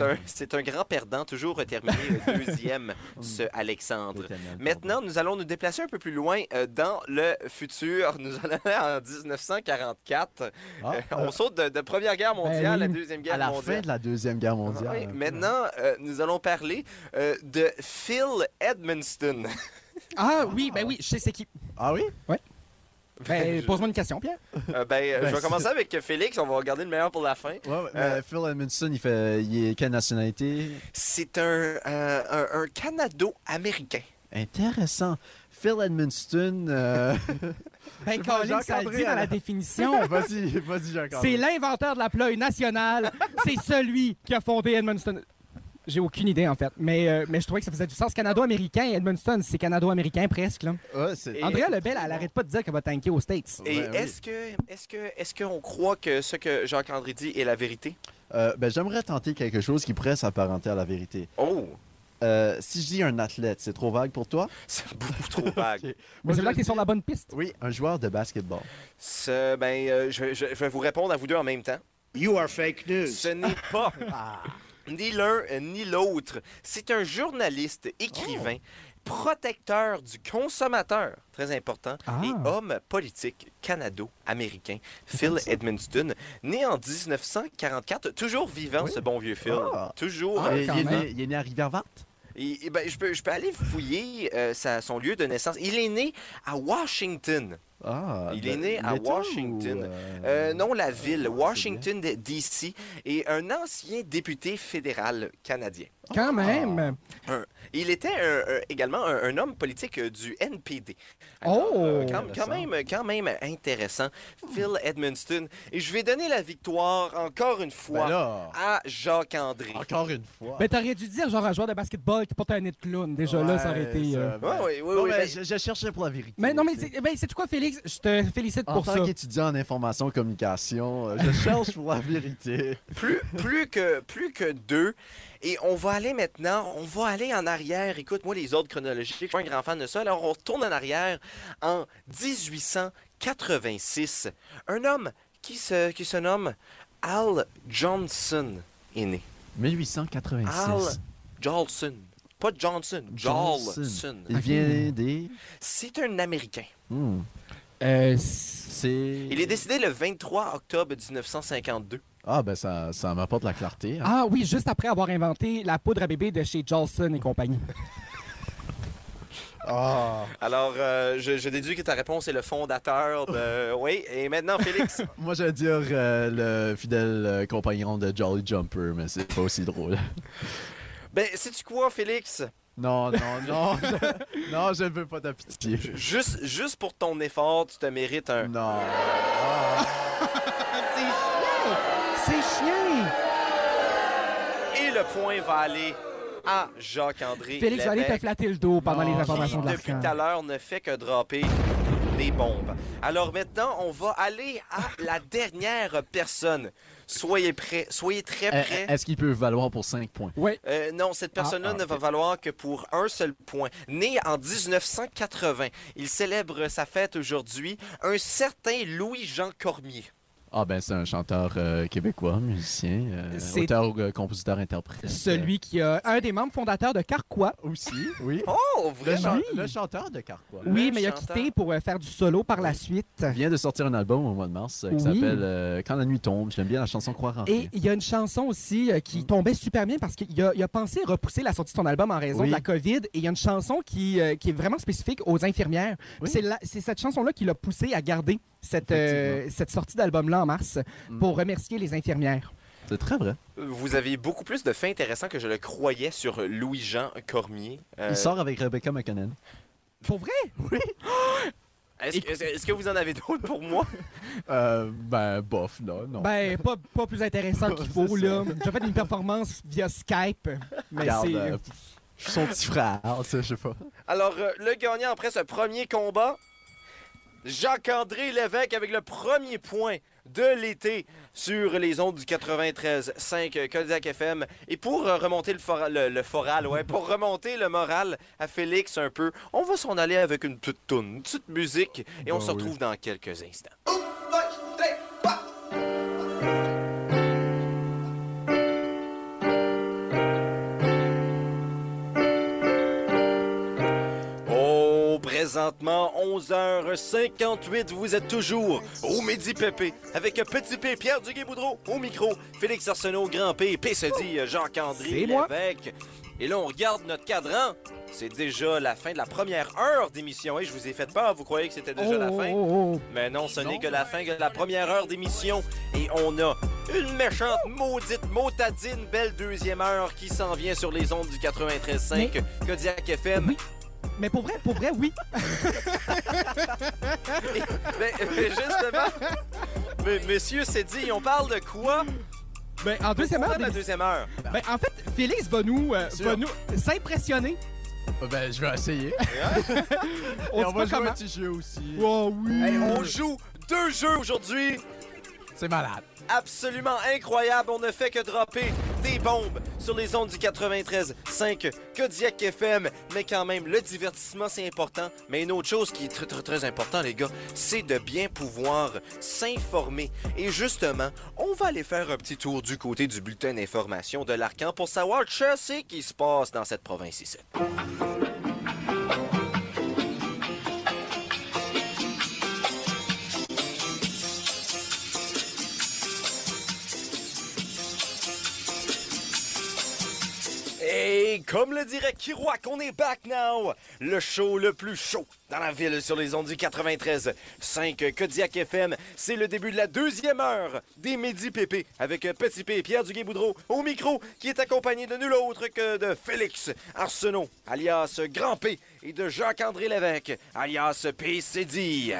Ouais. un, grand perdant, toujours terminé euh, deuxième, ce Alexandre. Maintenant, nous allons nous déplacer un peu plus loin euh, dans le futur. Nous allons aller en 1944. Ah, Euh, on saute de, de Première Guerre mondiale oui. à Deuxième Guerre à la mondiale. fin de la Deuxième Guerre mondiale. Oui, maintenant, euh, nous allons parler euh, de Phil Edmonston. Ah oui, ben oui, je sais c'est qui. Ah oui? Ben, pose-moi une question, Pierre. Euh, ben, euh, Ben, je vais c'est- commencer avec Félix. On va regarder le meilleur pour la fin. Ouais, ouais, Euh, Phil Edmondson, il fait. Il est quelle nationalité? C'est un, euh, un, un Canado-américain. Intéressant. Phil Edmonston. euh, Ben, Colin, ça le dit dans la définition. vas-y, vas-y. C'est l'inventeur de la ploie nationale. C'est celui qui a fondé Edmundston. J'ai aucune idée, en fait. Mais, euh, mais je trouvais que ça faisait du sens. Canado-américain Edmundston, c'est canado-américain presque. Là. Ouais, c'est. Et- Andrea Lebel, elle arrête pas de dire qu'elle va tanker aux States. Et Ouais, oui. est-ce que est-ce que est-ce qu'on croit que ce que Jacques-André dit est la vérité? Euh, ben, j'aimerais tenter quelque chose qui pourrait s'apparenter à la vérité. Oh, Euh, si je dis un athlète, c'est trop vague pour toi? c'est beaucoup trop vague. Mais c'est là que t'es sur la bonne piste. Oui, un joueur de basketball. Ce- ben, euh, je, je- je vais vous répondre à vous deux en même temps. You are fake news. Ce n'est pas, Ah. Ni l'un euh, ni l'autre. C'est un journaliste, écrivain, protecteur du consommateur, très important, Ah. et homme politique canado-américain, Phil Edmundston, né en 1944, toujours vivant Oui. ce bon vieux Phil. Ah. Toujours. Ah, euh, il, est né, il est né à Rivière-Verte? Et- et ben, je, peux, je peux aller fouiller euh, sa- son lieu de naissance. Il est né à Washington. Ah, Il est né à Washington. ou, euh, Euh, non, la ville, c'est Washington, D.C., et un ancien député fédéral canadien. Quand même. Il était un- un- également un, un homme politique euh, du NPD. Oh! euh, quand, quand même, quand même intéressant. Phil Edmundston. Et je vais donner la victoire encore une Ben fois là, à Jacques-André. encore une fois. Ben, t'aurais dû dire genre un joueur de basketball qui porte un nez de clown. Déjà là, ça aurait été. euh, ben- Ouais, ouais, Bon, ouais, ben, ben- je, je cherchais pour la vérité. Mais non, mais tu sais. c'est ben, quoi, Félix? Je te félicite En pour tant ça. qu'étudiant en information communication, euh, je cherche pour la vérité. plus, plus, que, plus que deux. Et on va aller maintenant, on va aller en arrière. Écoute, moi, les autres chronologiques, je suis pas un grand fan de ça. Alors, on retourne en arrière en 1886. Un homme qui se, qui se nomme Al Johnson est né. 1886. Al Jolson. Pas Johnson, Jolson. Il vient des. C'est un Américain. Hmm. Euh, C'est. Il est décédé le 23 octobre 1952. Ah, ben ça, ça m'apporte la clarté. hein. Ah oui, juste après avoir inventé la poudre à bébé de chez Jolson et compagnie. Ah. Alors, euh, je, je déduis que ta réponse est le fondateur de... Oui, et maintenant, Félix. Moi, j'allais dire euh, le fidèle euh, compagnon de Jolly Jumper, mais c'est pas aussi drôle. Ben, sais-tu quoi, Félix? Non, non, non. je- non, je ne veux pas ta pitié. Juste, juste pour ton effort, tu te mérites un... Non. Ah. C'est chiant! C'est chiant! Et le point va aller à Jacques-André Félix, te Lévesque, flatter le dos pendant les informations de qui, depuis tout à l'heure, ne fait que dropper des bombes. Alors maintenant, on va aller à la dernière personne. Soyez prêts, soyez très Eh, prêts. Est-ce qu'il peut valoir pour 5 points? Oui. Euh, non, cette personne-là ah, ne va valoir que pour un seul point. Né en 1980, il célèbre sa fête aujourd'hui, un certain Louis-Jean Cormier. Ah, ben c'est un chanteur euh, québécois, musicien, euh, auteur, euh, compositeur, interprète. Celui qui a un des membres fondateurs de Carquois. Aussi, oui. Oh, Le, vraiment? Oui. le chanteur de Carquois. Oui, Le mais il a quitté pour euh, faire du solo par la suite. Il vient de sortir un album au mois de mars euh, qui Oui. s'appelle euh, Quand la nuit tombe. J'aime bien la chanson Croire en Et il y a une chanson aussi euh, qui tombait super bien parce qu'il a, pensé repousser la sortie de son album en raison Oui. de la COVID. Et il y a une chanson qui, euh, qui est vraiment spécifique aux infirmières. Oui. C'est la- C'est cette chanson-là qui l'a poussé à garder cette, euh, cette sortie d'album-là en mars Mm. pour remercier les infirmières. C'est très vrai. Vous avez beaucoup plus de faits intéressants que je le croyais sur Louis-Jean Cormier. Euh, Il sort avec Rebecca McConnell. Pour vrai? Est-ce que, est-ce- que vous en avez d'autres pour moi? Euh, ben, bof, là, non. Ben, pas, pas plus intéressant qu'il faut, là. J'ai fait une performance via Skype, mais Regarde, c'est... euh, je suis son petit frère, ça, je sais pas. Alors, le gagnant après ce premier combat, Jacques-André Lévesque avec le premier point de l'été sur les ondes du 93.5 Kodiak FM. Et pour euh, remonter le, fora- le, le foral, ouais, pour remonter le moral à Félix un peu, on va s'en aller avec une petite toune, une petite musique, et on Ben se oui. retrouve dans quelques instants. Présentement, 11h58, vous êtes toujours au Midi Pépé avec Petit P, Pierre Duguay-Boudreau au micro, Félix Arsenault, Grand P, P se dit Jacques-André C'est moi. Lévesque. Et là, on regarde notre cadran. C'est déjà la fin de la première heure d'émission. Et je vous ai fait peur, vous croyez que c'était déjà Oh, la oh, fin? oh, oh. Mais non, ce n'est que la fin de la première heure d'émission. Et on a une méchante, maudite, motadine, belle deuxième heure qui s'en vient sur les ondes du 93.5 Kodiak FM. Oui. Mais pour vrai, pour vrai, oui. Mais, mais justement, mais, monsieur s'est dit, on parle de quoi? Ben, en deuxième heure, d'émission- deuxième heure? ben, en fait, Félix va nous, euh, sûr. va nous s'impressionner. Ben, je vais essayer. On, Et on va jouer comment. un petit jeu aussi. Oh oui. Hey, on joue deux jeux aujourd'hui. C'est malade. Absolument incroyable. On ne fait que dropper des bombes sur les ondes du 93.5 Kodiak FM. Mais quand même, le divertissement, c'est important. Mais une autre chose qui est très, très, très important, les gars, c'est de bien pouvoir s'informer. Et justement, on va aller faire un petit tour du côté du bulletin d'information de l'Arcan pour savoir ce qui se passe dans cette province ici. Et comme le dirait Kiroak, on est back now! Le show le plus chaud dans la ville sur les ondes du 93. 5 Kodiak FM, c'est le début de la deuxième heure des Midi Pépé avec Petit P Pierre Duguay-Boudreau au micro qui est accompagné de nul autre que de Félix Arsenault, alias Grand P, et de Jacques-André Lévesque, alias PCD.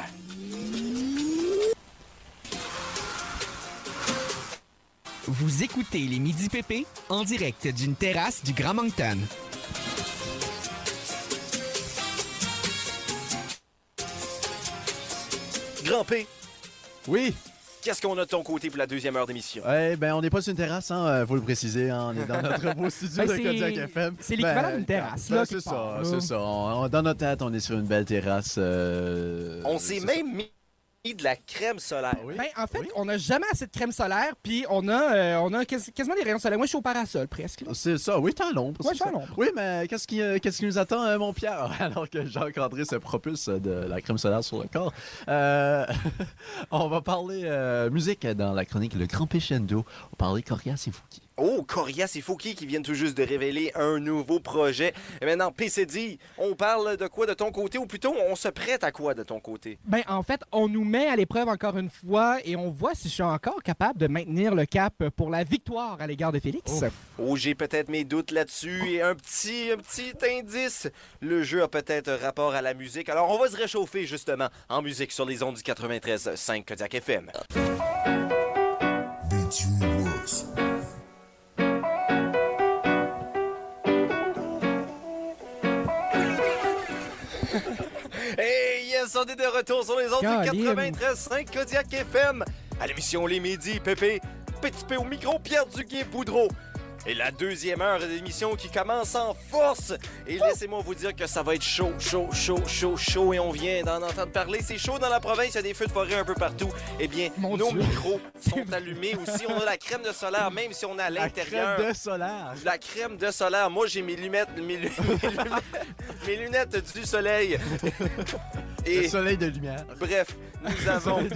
Vous écoutez les Midi PP en direct d'une terrasse du Grand Moncton. Grand P, Oui. qu'est-ce qu'on a de ton côté pour la deuxième heure d'émission? Eh ben, on n'est pas sur une terrasse, hein, euh, faut le préciser. hein, on est dans notre beau studio Ben, de c'est- Kodiak FM. c'est l'équivalent d'une terrasse, là, c'est quelque ça, part, là. c'est ça. On- on- dans notre tête, on est sur une belle terrasse. euh, On s'est c'est même mis de la crème solaire. Oui. Ben, en fait, Oui. on n'a jamais assez de crème solaire, puis on a, euh, on a quas- quasiment des rayons solaires. Moi, je suis au parasol, presque. C'est ça, oui, t'es à l'ombre. Ouais, c'est je suis à ça. l'ombre. Oui, mais qu'est-ce qui, euh, qu'est-ce qui nous attend, euh, mon Pierre, alors que Jacques-André se propulse de la crème solaire sur le corps? Euh, on va parler euh, musique dans la chronique Le Grand Péchendo. On va parler Corias et Fouki. Oh, Corias et Fouki qui viennent tout juste de révéler un nouveau projet. Et maintenant, PCD, on parle de quoi de ton côté, ou plutôt, on se prête à quoi de ton côté? Ben, en fait, on nous met à l'épreuve encore une fois et on voit si je suis encore capable de maintenir le cap pour la victoire à l'égard de Félix. Oh, j'ai peut-être mes doutes là-dessus. Et un petit, un petit indice, le jeu a peut-être rapport à la musique. Alors, on va se réchauffer, justement, en musique sur les ondes du 93.5 Kodiak FM. Hey, yes, on est de retour sur les ondes du Caroline. 93.5 Kodiak FM. À l'émission Les Midis, Pépé, Petit P au micro, Pierre Duguay-Boudreau. Et la deuxième heure d'émission qui commence en force. Et laissez-moi vous dire que ça va être chaud, chaud, chaud, chaud, chaud. Et on vient d'en entendre parler. C'est chaud dans la province, il y a des feux de forêt un peu partout. Eh bien, Mon nos Dieu. micros sont allumés aussi. On a la crème de solaire, même si on est à La l'intérieur. crème de solaire. La crème de solaire. Moi, j'ai mes lunettes, mes, lu- mes lunettes, mes lunettes du soleil. Le soleil de lumière. bref, nous avons une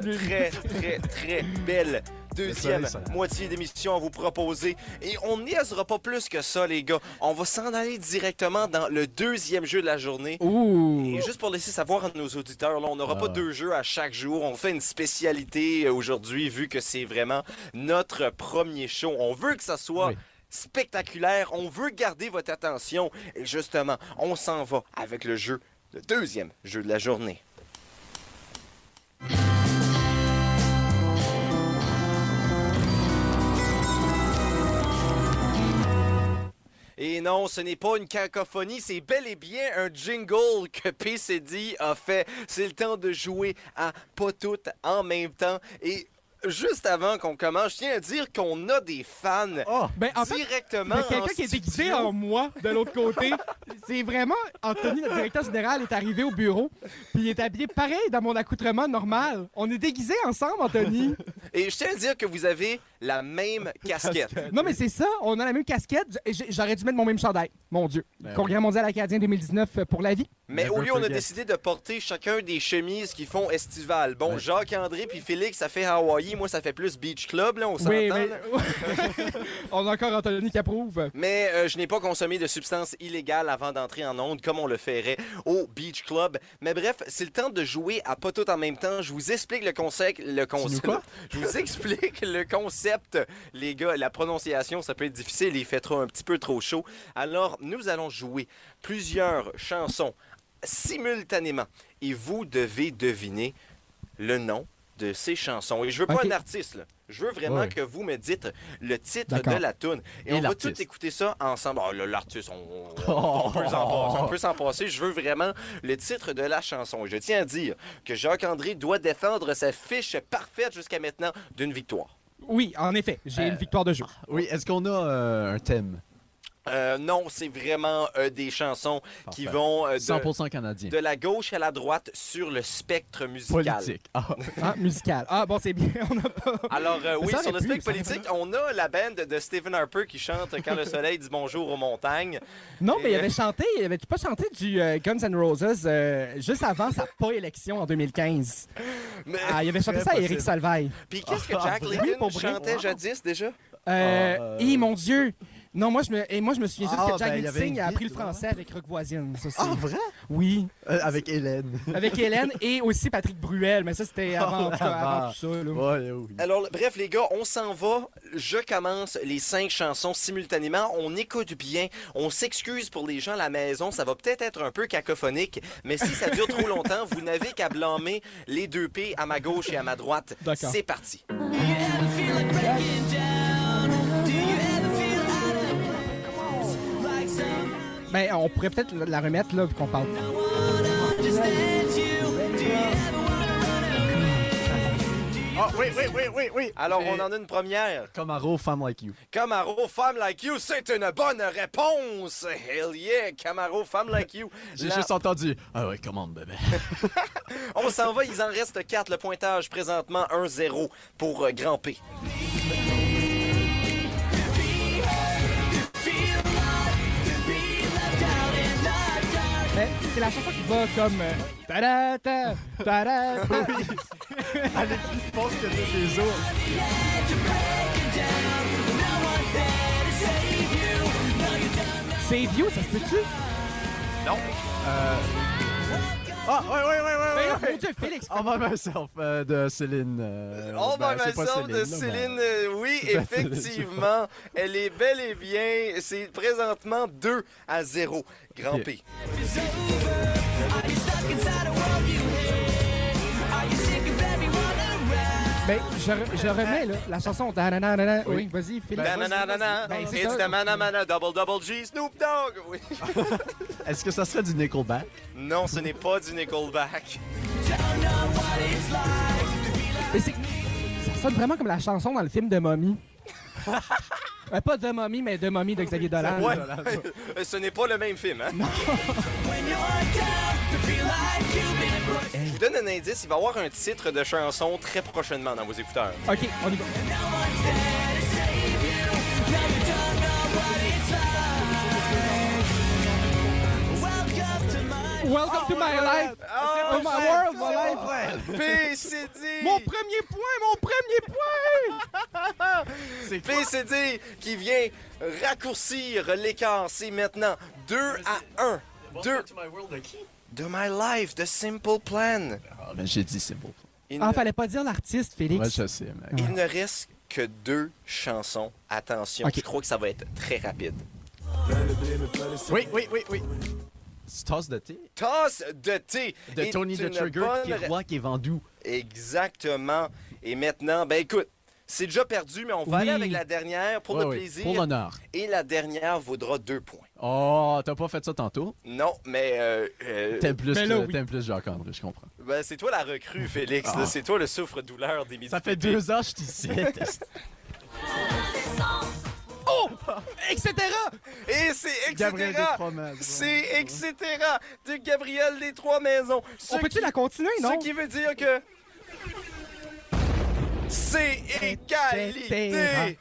très, très, très belle deuxième moitié d'émission à vous proposer. Et on niaisera pas plus que ça, les gars. On va s'en aller directement dans le deuxième jeu de la journée. Ouh! Et juste pour laisser savoir à nos auditeurs, là, on n'aura Ah. pas deux jeux à chaque jour. On fait une spécialité euh, aujourd'hui, vu que c'est vraiment notre premier show. On veut que ça soit Oui. spectaculaire. On veut garder votre attention. Et justement, on s'en va avec le jeu, le deuxième jeu de la journée. Et non, ce n'est pas une cacophonie, c'est bel et bien un jingle que PCD a fait. C'est le temps de jouer à pas toutes en même temps. Et juste avant qu'on commence, je tiens à dire qu'on a des fans Oh! Ben, en fait, directement il y a quelqu'un en qui est déguisé en moi de l'autre côté. C'est vraiment Anthony, notre directeur général, est arrivé au bureau, puis il est habillé pareil dans mon accoutrement normal. On est déguisés ensemble, Anthony. Et je tiens à dire que vous avez la même casquette. Non, mais c'est ça, on a la même casquette. J'aurais dû mettre mon même chandail. Mon Dieu. Ben Congrès mondial acadien 2019 pour la vie. Mais Never au lieu, on a décidé de porter chacun des chemises qui font estival. Bon, Ouais. Jacques-André puis Félix, ça fait Moi, ça fait plus Beach Club, là, on s'entend. Oui, mais... là. on a encore Anthony qui approuve. Mais euh, je n'ai pas consommé de substances illégales avant d'entrer en onde comme on le ferait au Beach Club. Mais bref, c'est le temps de jouer à pas tout en même temps. Je vous explique le concept. Le concept. quoi? Je vous explique le concept, les gars. La prononciation, ça peut être difficile. Il fait trop, un petit peu trop chaud. Alors, nous allons jouer plusieurs chansons simultanément. Et vous devez deviner le nom de ces chansons. Et je veux pas un artiste, là. Je veux vraiment que vous me dites le titre de la tune. Et, Et on va tout écouter ça ensemble. Oh, là, l'artiste, on, on- on peut s'en passer, on peut s'en passer. Je veux vraiment le titre de la chanson. Et je tiens à dire que Jacques-André doit défendre sa fiche parfaite jusqu'à maintenant d'une victoire. Oui, en effet, j'ai Euh, une victoire de jeu. Oui, est-ce qu'on a euh, un thème? Euh, non, c'est vraiment euh, des chansons qui vont euh, de, 100% canadien. de la gauche à la droite sur le spectre musical. Politique. Ah, Ah, musical. Ah, bon, c'est bien. On n'a pas. Alors euh, oui, sur le spectre politique, on a la bande de Stephen Harper qui chante Quand le soleil dit bonjour aux montagnes. Non, mais il avait chanté. Il avait pas chanté du euh, Guns N' Roses euh, juste avant sa pas élection en 2015. Mais- Ah, il avait chanté ça à Eric. Salvaille. Puis qu'est-ce que Ah, Jack vrai? chantait Wow. jadis déjà? Euh, Et mon Dieu! Non, moi je me, et moi, je me souviens juste Ah, que Jack ben, il y avait Singh une a appris le guide, français avec Rock Voisine. Ça, c'est- Ah, vrai? Oui, Euh, avec Hélène. avec Hélène et aussi Patrick Bruel, mais ça c'était avant, en tout cas, avant Ah. tout ça. là. Ouais, oui. Alors, bref, les gars, on s'en va. Je commence les cinq chansons simultanément. On écoute bien. On s'excuse pour les gens à la maison. Ça va peut-être être un peu cacophonique, mais si ça dure trop longtemps, vous n'avez qu'à blâmer les deux P à ma gauche et à ma droite. D'accord. C'est parti. Ben, on pourrait peut-être la remettre là, vu qu'on parle. Ah, oui, oui, oui, oui, oui. Alors, Et- on en a une première. Camaro, Femme Like You. Camaro, Femme Like You, c'est une bonne réponse. Hell yeah, Camaro, Femme Like You. J'ai La- juste entendu. Ah ouais, commande, bébé. On s'en va, il en reste 4. Le pointage présentement 1-0 pour euh, Grand P. C'est la chanson qui va comme. euh, ta-da-ta, ta-da-ta. Elle est plus forte que toutes les autres. Save You, ça se peut-tu? Ah, ouais, ouais, ouais, ouais, Ben, ouais. mon Dieu, Félix! All by myself euh, de Céline. euh, All ben, by myself de là, Céline, mais- euh, oui, Ben, effectivement. Elle est bel et bien. C'est présentement 2 à 0. Grand. P. Ben, je, re- je remets là, la chanson. Da-na-na-na-na. Oui. Oui, vas-y, Félix. Nananana, Ben, c'est It's ça. manamana, double double G, Snoop Dogg. Oui. Est-ce que ça serait du Nickelback? Non, ce n'est pas du Nickelback. Mais c'est- ça sonne vraiment comme la chanson dans le film de Mommy. Euh, pas de Mommy, mais de Mommy de Xavier Dolan. Ouais. Ce n'est pas le même film, hein? Je vous donne un indice, il va y avoir un titre de chanson très prochainement dans vos écouteurs. Ok, on y va. Welcome to my life. Oh, To my world, my life. PCD! Mon premier point, mon premier point! C'est PCD qui vient raccourcir l'écart. C'est maintenant 2 à 1. 2 de My Life, de Simple Plan. Ah, ben, j'ai dit c'est beau. Il, Ah, ne, fallait pas dire l'artiste, Félix. Ouais, je sais, mec. il ne reste que deux chansons. Attention, Ok. je crois que ça va être très rapide. Oui, oui, oui, oui. C'est Tasse de thé? Tasse de thé. de Tony the Trigger bonne qui est roi qui est vendu. Exactement. Et maintenant, ben écoute, c'est déjà perdu, mais on va Oui. aller avec la dernière pour le plaisir. Pour l'honneur. Et la dernière vaudra deux points. Oh, t'as pas fait ça tantôt? Non, mais euh, euh, T'aimes plus, ben là, oui. plus Jacques-André, je comprends. ben, c'est toi la recrue, Félix. Ah. là. C'est toi le souffre-douleur des midi Ça fait deux ans que je t'y cite. Etc. Et c'est etc. C'est etc. de Gabriel des Trois Maisons. Ce On peut-tu qui- la continuer, non? Ce qui veut dire que c'est égalité.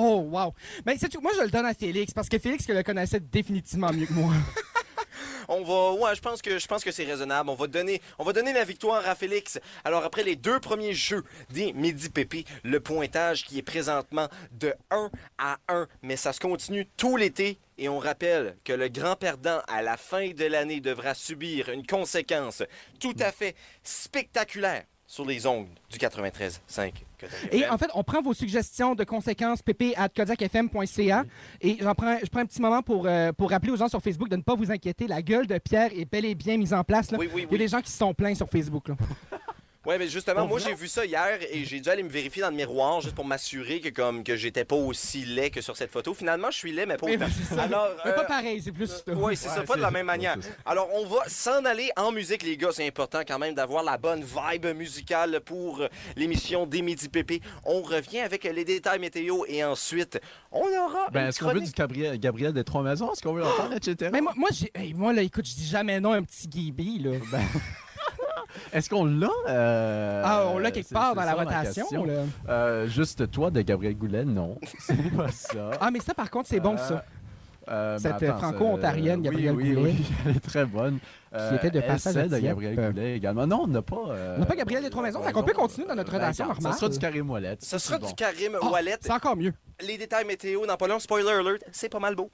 Oh, wow. Ben, c'est tout. Moi, je le donne à Félix parce que Félix le connaissait définitivement mieux que moi. On va, ouais, je pense que je pense que c'est raisonnable. On va donner, on va donner la victoire à Félix. Alors après les deux premiers jeux des Midi Pépé, le pointage qui est présentement de 1 à 1, mais ça se continue tout l'été. Et on rappelle que le grand perdant à la fin de l'année devra subir une conséquence tout à fait spectaculaire sur les ongles du 93.5. Et en fait, on prend vos suggestions de conséquences pp at kodiakfm.ca et j'en prends, je prends un petit moment pour, euh, pour rappeler aux gens sur Facebook de ne pas vous inquiéter. La gueule de Pierre est bel et bien mise en place. Là. Oui, oui, Il y a oui. des gens qui se sont plaints sur Facebook. Là. Ouais, mais justement, moi, j'ai vu ça hier et j'ai dû aller me vérifier dans le miroir juste pour m'assurer que comme que j'étais pas aussi laid que sur cette photo. Finalement, je suis laid, mais pas autant. Alors, Mais euh, pas pareil, c'est plus. Oui, c'est ça, pas de la même manière. Alors, on va s'en aller en musique, les gars. C'est important quand même d'avoir la bonne vibe musicale pour euh, l'émission des Midi Pépé. On revient avec les détails météo et ensuite, on aura. Ben, est-ce qu'on veut du Gabriel, Gabriel des Trois Maisons? Est-ce qu'on veut l'entendre, etc.? Mais moi, moi, hey, moi, là, écoute, je dis jamais non à un petit Gibi, là. Ben, Est-ce qu'on l'a? euh, ah, on l'a quelque part dans la rotation, là. Euh, juste toi de Gabriel Goulet, non. C'est pas ça. Ah, mais ça, par contre, c'est bon, ça. Euh, Cette, euh, franco-ontarienne, oui, Gabrielle oui, Goulet. Oui, elle est très bonne. Euh, était de passage à de. Gabriel Goulet également. Non, on n'a pas... euh, On n'a pas Gabriel des Trois-Maisons, fait qu'on peut continuer dans notre Ben, relation regarde, normale. Ça sera du carré moellette. Ce sera bon. du Karim Ah, Wallet. C'est encore mieux. Les détails météo dans pas long. Spoiler alert, c'est pas mal beau.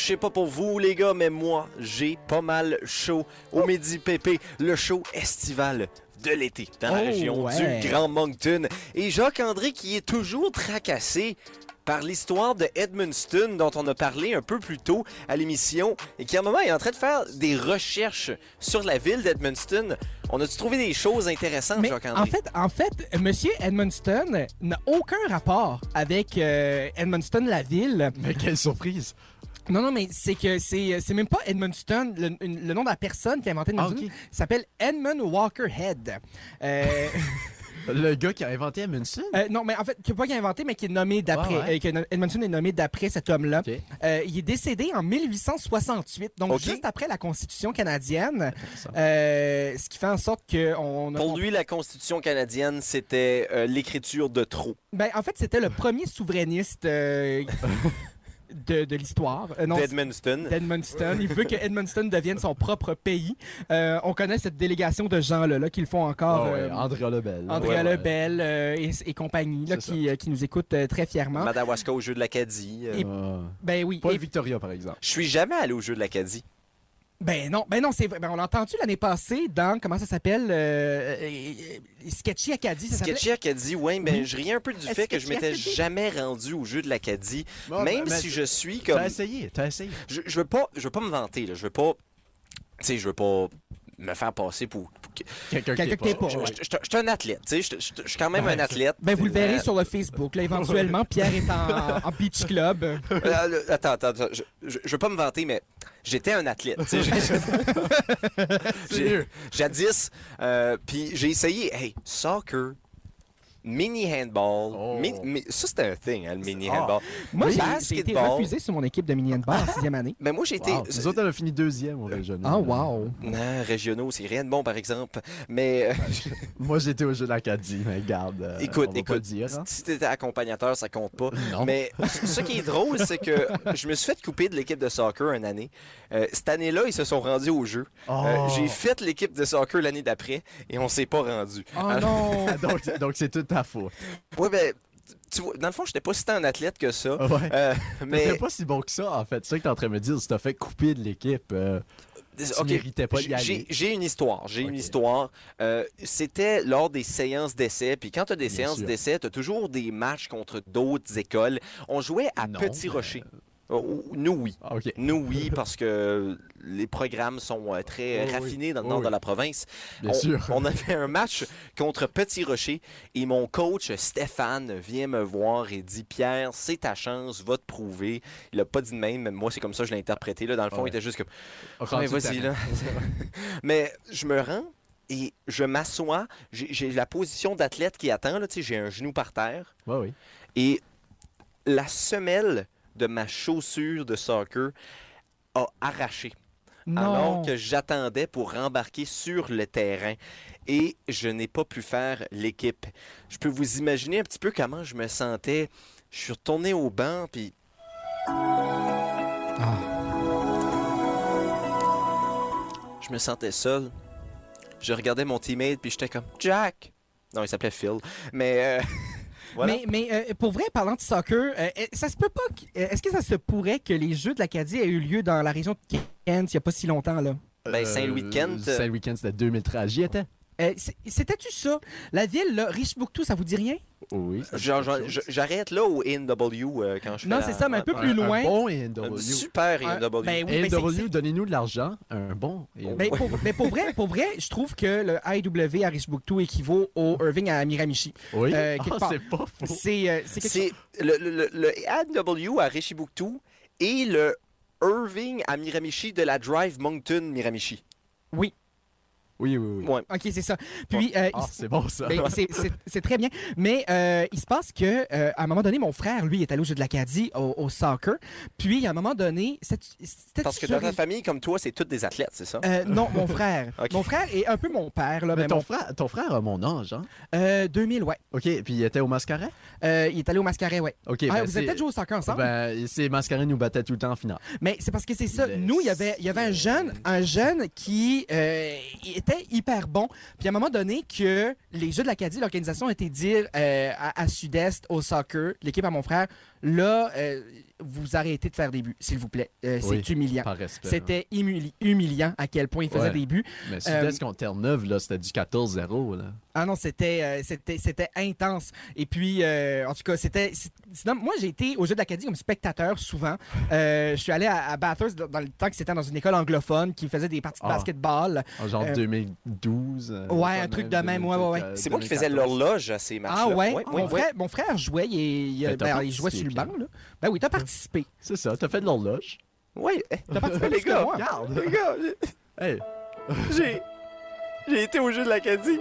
Je sais pas pour vous, les gars, mais moi, j'ai pas mal chaud au Midi Pépé, le show estival de l'été dans la Oh, région ouais. du Grand Moncton. Et Jacques-André qui est toujours tracassé par l'histoire de Edmundston dont on a parlé un peu plus tôt à l'émission et qui à un moment est en train de faire des recherches sur la ville d'Edmundston. On a-tu trouvé des choses intéressantes, Mais Jacques-André? en fait, en fait, Monsieur Edmundston n'a aucun rapport avec euh, Edmundston, la ville. Mais quelle surprise! Non, non, mais c'est que c'est c'est même pas Edmundston, le, le nom de la personne qui a inventé Ah, Edmundston. ok. s'appelle Edmund Walker Head. Euh, Le gars qui a inventé Amundsen? euh, non, mais en fait, qui n'a pas qui a inventé, mais qui est nommé d'après. Ah ouais. euh, que Edmundston est nommé d'après cet homme-là. Euh, il est décédé en 1868, donc juste après la Constitution canadienne. Euh, ce qui fait en sorte qu'on a. Pour lui, la Constitution canadienne, c'était euh, l'écriture de trop. Ben, en fait, c'était le premier souverainiste euh, de, de l'histoire. Euh, d'Edmundston. d'Edmundston. Il veut que Edmundston devienne son propre pays. Euh, on connaît cette délégation de gens-là là, qui le font encore. Ouais, euh, Andrea Lebel. Andrea Ouais, ouais. Lebel euh, et, et compagnie là, qui, euh, qui nous écoutent euh, très fièrement. Madawaska au jeu de l'Acadie. euh. Et- Ah. Ben oui. Pas Et- Victoria, par exemple. Je suis jamais allé au jeu de l'Acadie. Ben non, ben non, c'est vrai. Ben, on l'a entendu l'année passée dans comment ça s'appelle euh, euh, euh, Sketchy Acadie. Ça? Sketchy Acadie, ouais, ben Oui. je riais un peu du fait que je m'étais jamais rendu au jeu de l'Acadie, Bon, même ben, si mais je suis comme. T'as essayé, t'as essayé. Je, je veux pas, je veux pas me vanter, là. Je veux pas. Tu sais, je veux pas me faire passer pour. Quelqu'un est pas. Je suis un athlète, tu sais. Je suis quand même Ouais, un athlète. Ben vous le verrez sur le Facebook. Là, éventuellement, Pierre est en, en beach club. euh, attends, attends, attends. Je, je, je veux pas me vanter, mais j'étais un athlète. tu sais. Jadis, euh, puis j'ai essayé, hey, soccer, mini handball. Oh. mini- mi- ça, c'était un thing, hein, le mini Ah. handball. Moi, j'ai- été refusé sur mon équipe de mini handball en sixième année. Ben, moi, j'ai été. Wow. Nous autres, on a fini deuxième au régional. Ah, wow. Non, régionaux, c'est rien de bon, par exemple. Mais euh, Moi, j'étais au jeu de l'Acadie, mais garde. euh, écoute, on va écoute, Pas dire, hein. si t'étais accompagnateur, ça compte pas. Non. Mais ce qui est drôle, c'est que je me suis fait couper de l'équipe de soccer une année. Euh, cette année-là, ils se sont rendus au jeu. Euh, Oh. J'ai fait l'équipe de soccer l'année d'après et on s'est pas rendu. Oh Alors- non! donc, donc c'est toute ta faute. Ouais, ben, tu vois, dans le fond, j'étais pas si tant un athlète que ça. Ouais? Euh, Mais pas si bon que ça, en fait. C'est ça que t'es en train de me dire. Si t'as fait couper de l'équipe, euh, tu méritais pas d'y J'ai- aller. J'ai une histoire. J'ai une histoire. Euh, C'était lors des séances d'essai. Puis quand tu as des Bien séances d'essai, tu as toujours des matchs contre d'autres écoles. On jouait à Non, Petit Rocher. Oh, Nous, oui. Ah. Nous, oui, parce que les programmes sont euh, très euh, oui. raffinés dans le Oh, nord oui. de la province. Bien on, sûr. on avait un match contre Petit Rocher et mon coach Stéphane vient me voir et dit Pierre, c'est ta chance, va te prouver. Il a pas dit de même, mais moi c'est comme ça que je l'ai interprété. Là. Dans le fond, Ouais. il était juste comme vas-y, là. Mais je me rends et je m'assois. J'ai la position d'athlète qui attend. là, tu sais, J'ai un genou par terre. Ouais, oui. Et la semelle de ma chaussure de soccer a arraché. Alors que j'attendais pour rembarquer sur le terrain. Et je n'ai pas pu faire l'équipe. Je peux vous imaginer un petit peu comment je me sentais. Je suis retourné au banc, puis Ah. je me sentais seul. Je regardais mon teammate, puis j'étais comme Jack. Non, il s'appelait Phil. Mais euh, voilà. Mais, mais euh, pour vrai, parlant de soccer, euh, ça se peut pas. euh, Est-ce que ça se pourrait que les Jeux de l'Acadie aient eu lieu dans la région de Kent il n'y a pas si longtemps, là? Ben, Saint-Louis de Kent, euh, Saint-Louis de Kent, c'était 2013. J'y étais. Euh, c'est- C'était-tu ça? La ville, là, Richbouctou, ça vous dit rien? Oui. J'arrête là au NW euh, quand je Non, c'est ça, mais un peu plus loin. Un bon Un ANW. super Un- NW. ben oui, ben donnez-nous de l'argent. Un bon. ANW. Ben, pour, mais pour vrai, pour vrai, je trouve que le IW à Richbouctou équivaut au Irving à Miramichi. oui. euh, Ah, c'est pas faux. C'est euh, chose. Le, le, le- le AW à Richibouctou et le Irving à Miramichi de la Drive Moncton Miramichi. Oui, Oui, oui, oui. Ouais. ok, c'est ça. Puis, euh, Ah, c'est bon, ça. Ben, c'est- très bien. Mais euh, il se passe que euh, à un moment donné, mon frère, lui, est allé au jeu de l'Acadie au, au soccer. Puis, à un moment donné, c'était Parce que dans ta famille, comme toi, c'est toutes des athlètes, c'est ça? Euh, non, mon frère. Mon frère est un peu mon père. Là, Mais mais ton, mon- frère, ton frère a mon âge, hein? Euh, 2000, ouais. OK, puis il était au mascaret? Euh, il est allé au Mascaret, ouais. OK, Ah, ben, vous avez peut-être joué au soccer ensemble? Ben, c'est mascaret nous battait tout le temps en finale. Mais c'est parce que c'est ça. Nous, il y avait, il y avait un jeune, un jeune qui euh, hyper bon. Puis à un moment donné, que les Jeux de l'Acadie, l'organisation a été dire euh, à Sud-Est, au soccer, l'équipe à mon frère, là, euh, vous arrêtez de faire des buts, s'il vous plaît. Euh, Oui, c'est humiliant. Respect. C'était humili- humiliant à quel point il faisait Ouais. des buts. hein. Mais Sud-Est euh, contre Terre-Neuve, là, c'était du 14-0, là. Ah non, c'était euh, c'était c'était intense. Et puis, euh, en tout cas, c'était. moi, j'ai été au Jeu de l'Acadie comme spectateur souvent. Euh, je suis allé à, à Bathurst dans, dans le temps que c'était dans une école anglophone qui faisait des parties de Ah. basketball. En genre Euh, 2012. euh, ouais, un truc de même, ouais, ouais, ouais. C'est moi qui faisais 2014. l'horloge à ces matchs-là. Ah ouais? Ouais, mon, ouais, ouais. frère, mon frère jouait, il, il- Ben, ben, il jouait sur Là. Ben oui, t'as participé. C'est ça, t'as fait de l'horloge. Ouais. T'as participé Les gars, moi. Regarde! Les gars, Hey, j'ai... J'ai été au jeu de l'Acadie.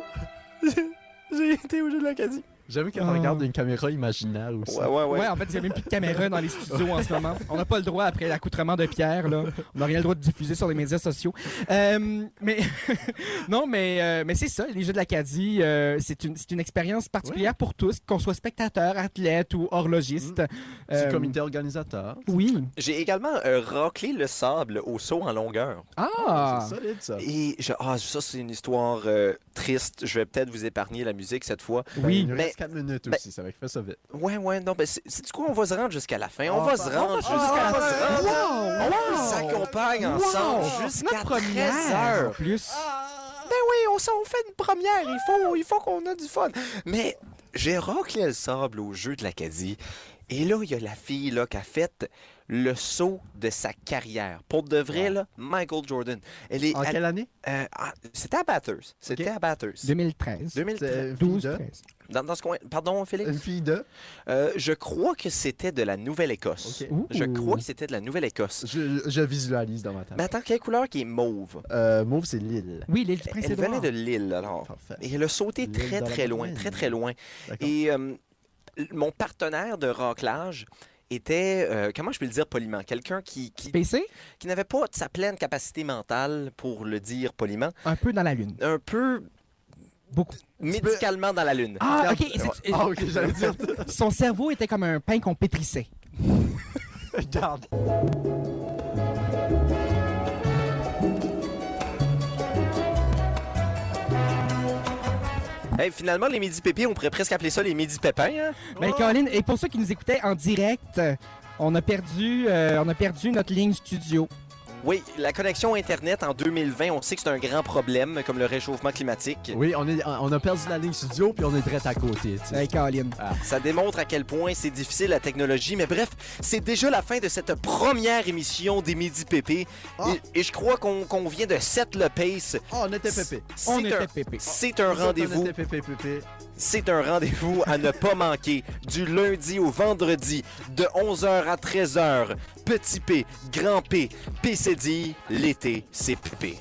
J'ai été au jeu de l'Acadie. J'aime qu'on Ah. regarde une caméra imaginaire aussi. Ouais, ouais, ouais. Ouais, en fait, il n'y a même plus de caméra dans les studios en ce moment. On n'a pas le droit, après l'accoutrement de Pierre, là. On n'a rien le droit de diffuser sur les médias sociaux. Euh, mais non, mais, euh, mais c'est ça, les Jeux de l'Acadie, euh, c'est une, c'est une expérience particulière pour tous, qu'on soit spectateur, athlète ou horlogiste. C'est Euh, le comité organisateur. Oui. J'ai également euh, raclé le sable au saut en longueur. Ah! C'est solide, ça. Et je... ah, ça, c'est une histoire euh, triste. Je vais peut-être vous épargner la musique cette fois. Oui. Nous Mais- 4 minutes ben- aussi, ça va faire ça vite. Ouais, ouais, non, ben, c'est c'est quoi? On va se rendre jusqu'à la fin. On Ah, va bah, se on rendre va jusqu'à se la fin. On s'accompagne ensemble jusqu'à 13 première, en heures. plus. Ben oui, on, s'en- fait une première. Il faut, il faut qu'on ait du fun. Mais j'ai raclé le sable au jeu de l'Acadie. Et là, il y a la fille là, qui a fait le saut de sa carrière. Pour de vrai, là, Michael Jordan. Elle est, En elle- quelle année? euh, ah, C'était à Bathurst. C'était à Bathurst. 2013. 2013. C'est une fille 12, de... 13. Dans, dans ce coin. Pardon, Félix? Une fille de... Euh, je crois que c'était de la Nouvelle-Écosse. Je crois que c'était de la Nouvelle-Écosse. Je, je visualise dans ma tête. Mais attends, quelle couleur qui est mauve? Euh, Mauve, c'est l'île. Oui, l'île du Elle Prince-Édouard. venait de l'île, alors. Parfait. Et elle a sauté très, très loin, très, très loin. Et euh, mon partenaire de raclage était, euh, comment je peux le dire poliment, quelqu'un qui, qui, PC, qui n'avait pas sa pleine capacité mentale, pour le dire poliment, un peu dans la lune. un peu Beaucoup. médicalement dans la lune. Ah, ok. Ah, ok, j'allais dire... Son cerveau était comme un pain qu'on pétrissait. Regarde. Hey, finalement, les midi pépés, on pourrait presque appeler ça les midi pépins. Hein? Ben, Caroline, et pour ceux qui nous écoutaient en direct, on a perdu, euh, on a perdu notre ligne studio. Oui, la connexion Internet en 2020, on sait que c'est un grand problème, comme le réchauffement climatique. Oui, on, est, on a perdu la ligne studio, puis on est direct à côté. Hey, Caroline. Ça démontre à quel point c'est difficile la technologie. Mais bref, c'est déjà la fin de cette première émission des Midi Pépé. Ah. Et, et je crois qu'on vient de set le pace. Oh, on était pépé. C'est On un- était pépé. C'est un rendez-vous. On était pépé, pépé. C'est un rendez-vous à ne pas manquer du lundi au vendredi de 11h à 13h. Petit P, grand P, PCD, l'été, c'est pépé.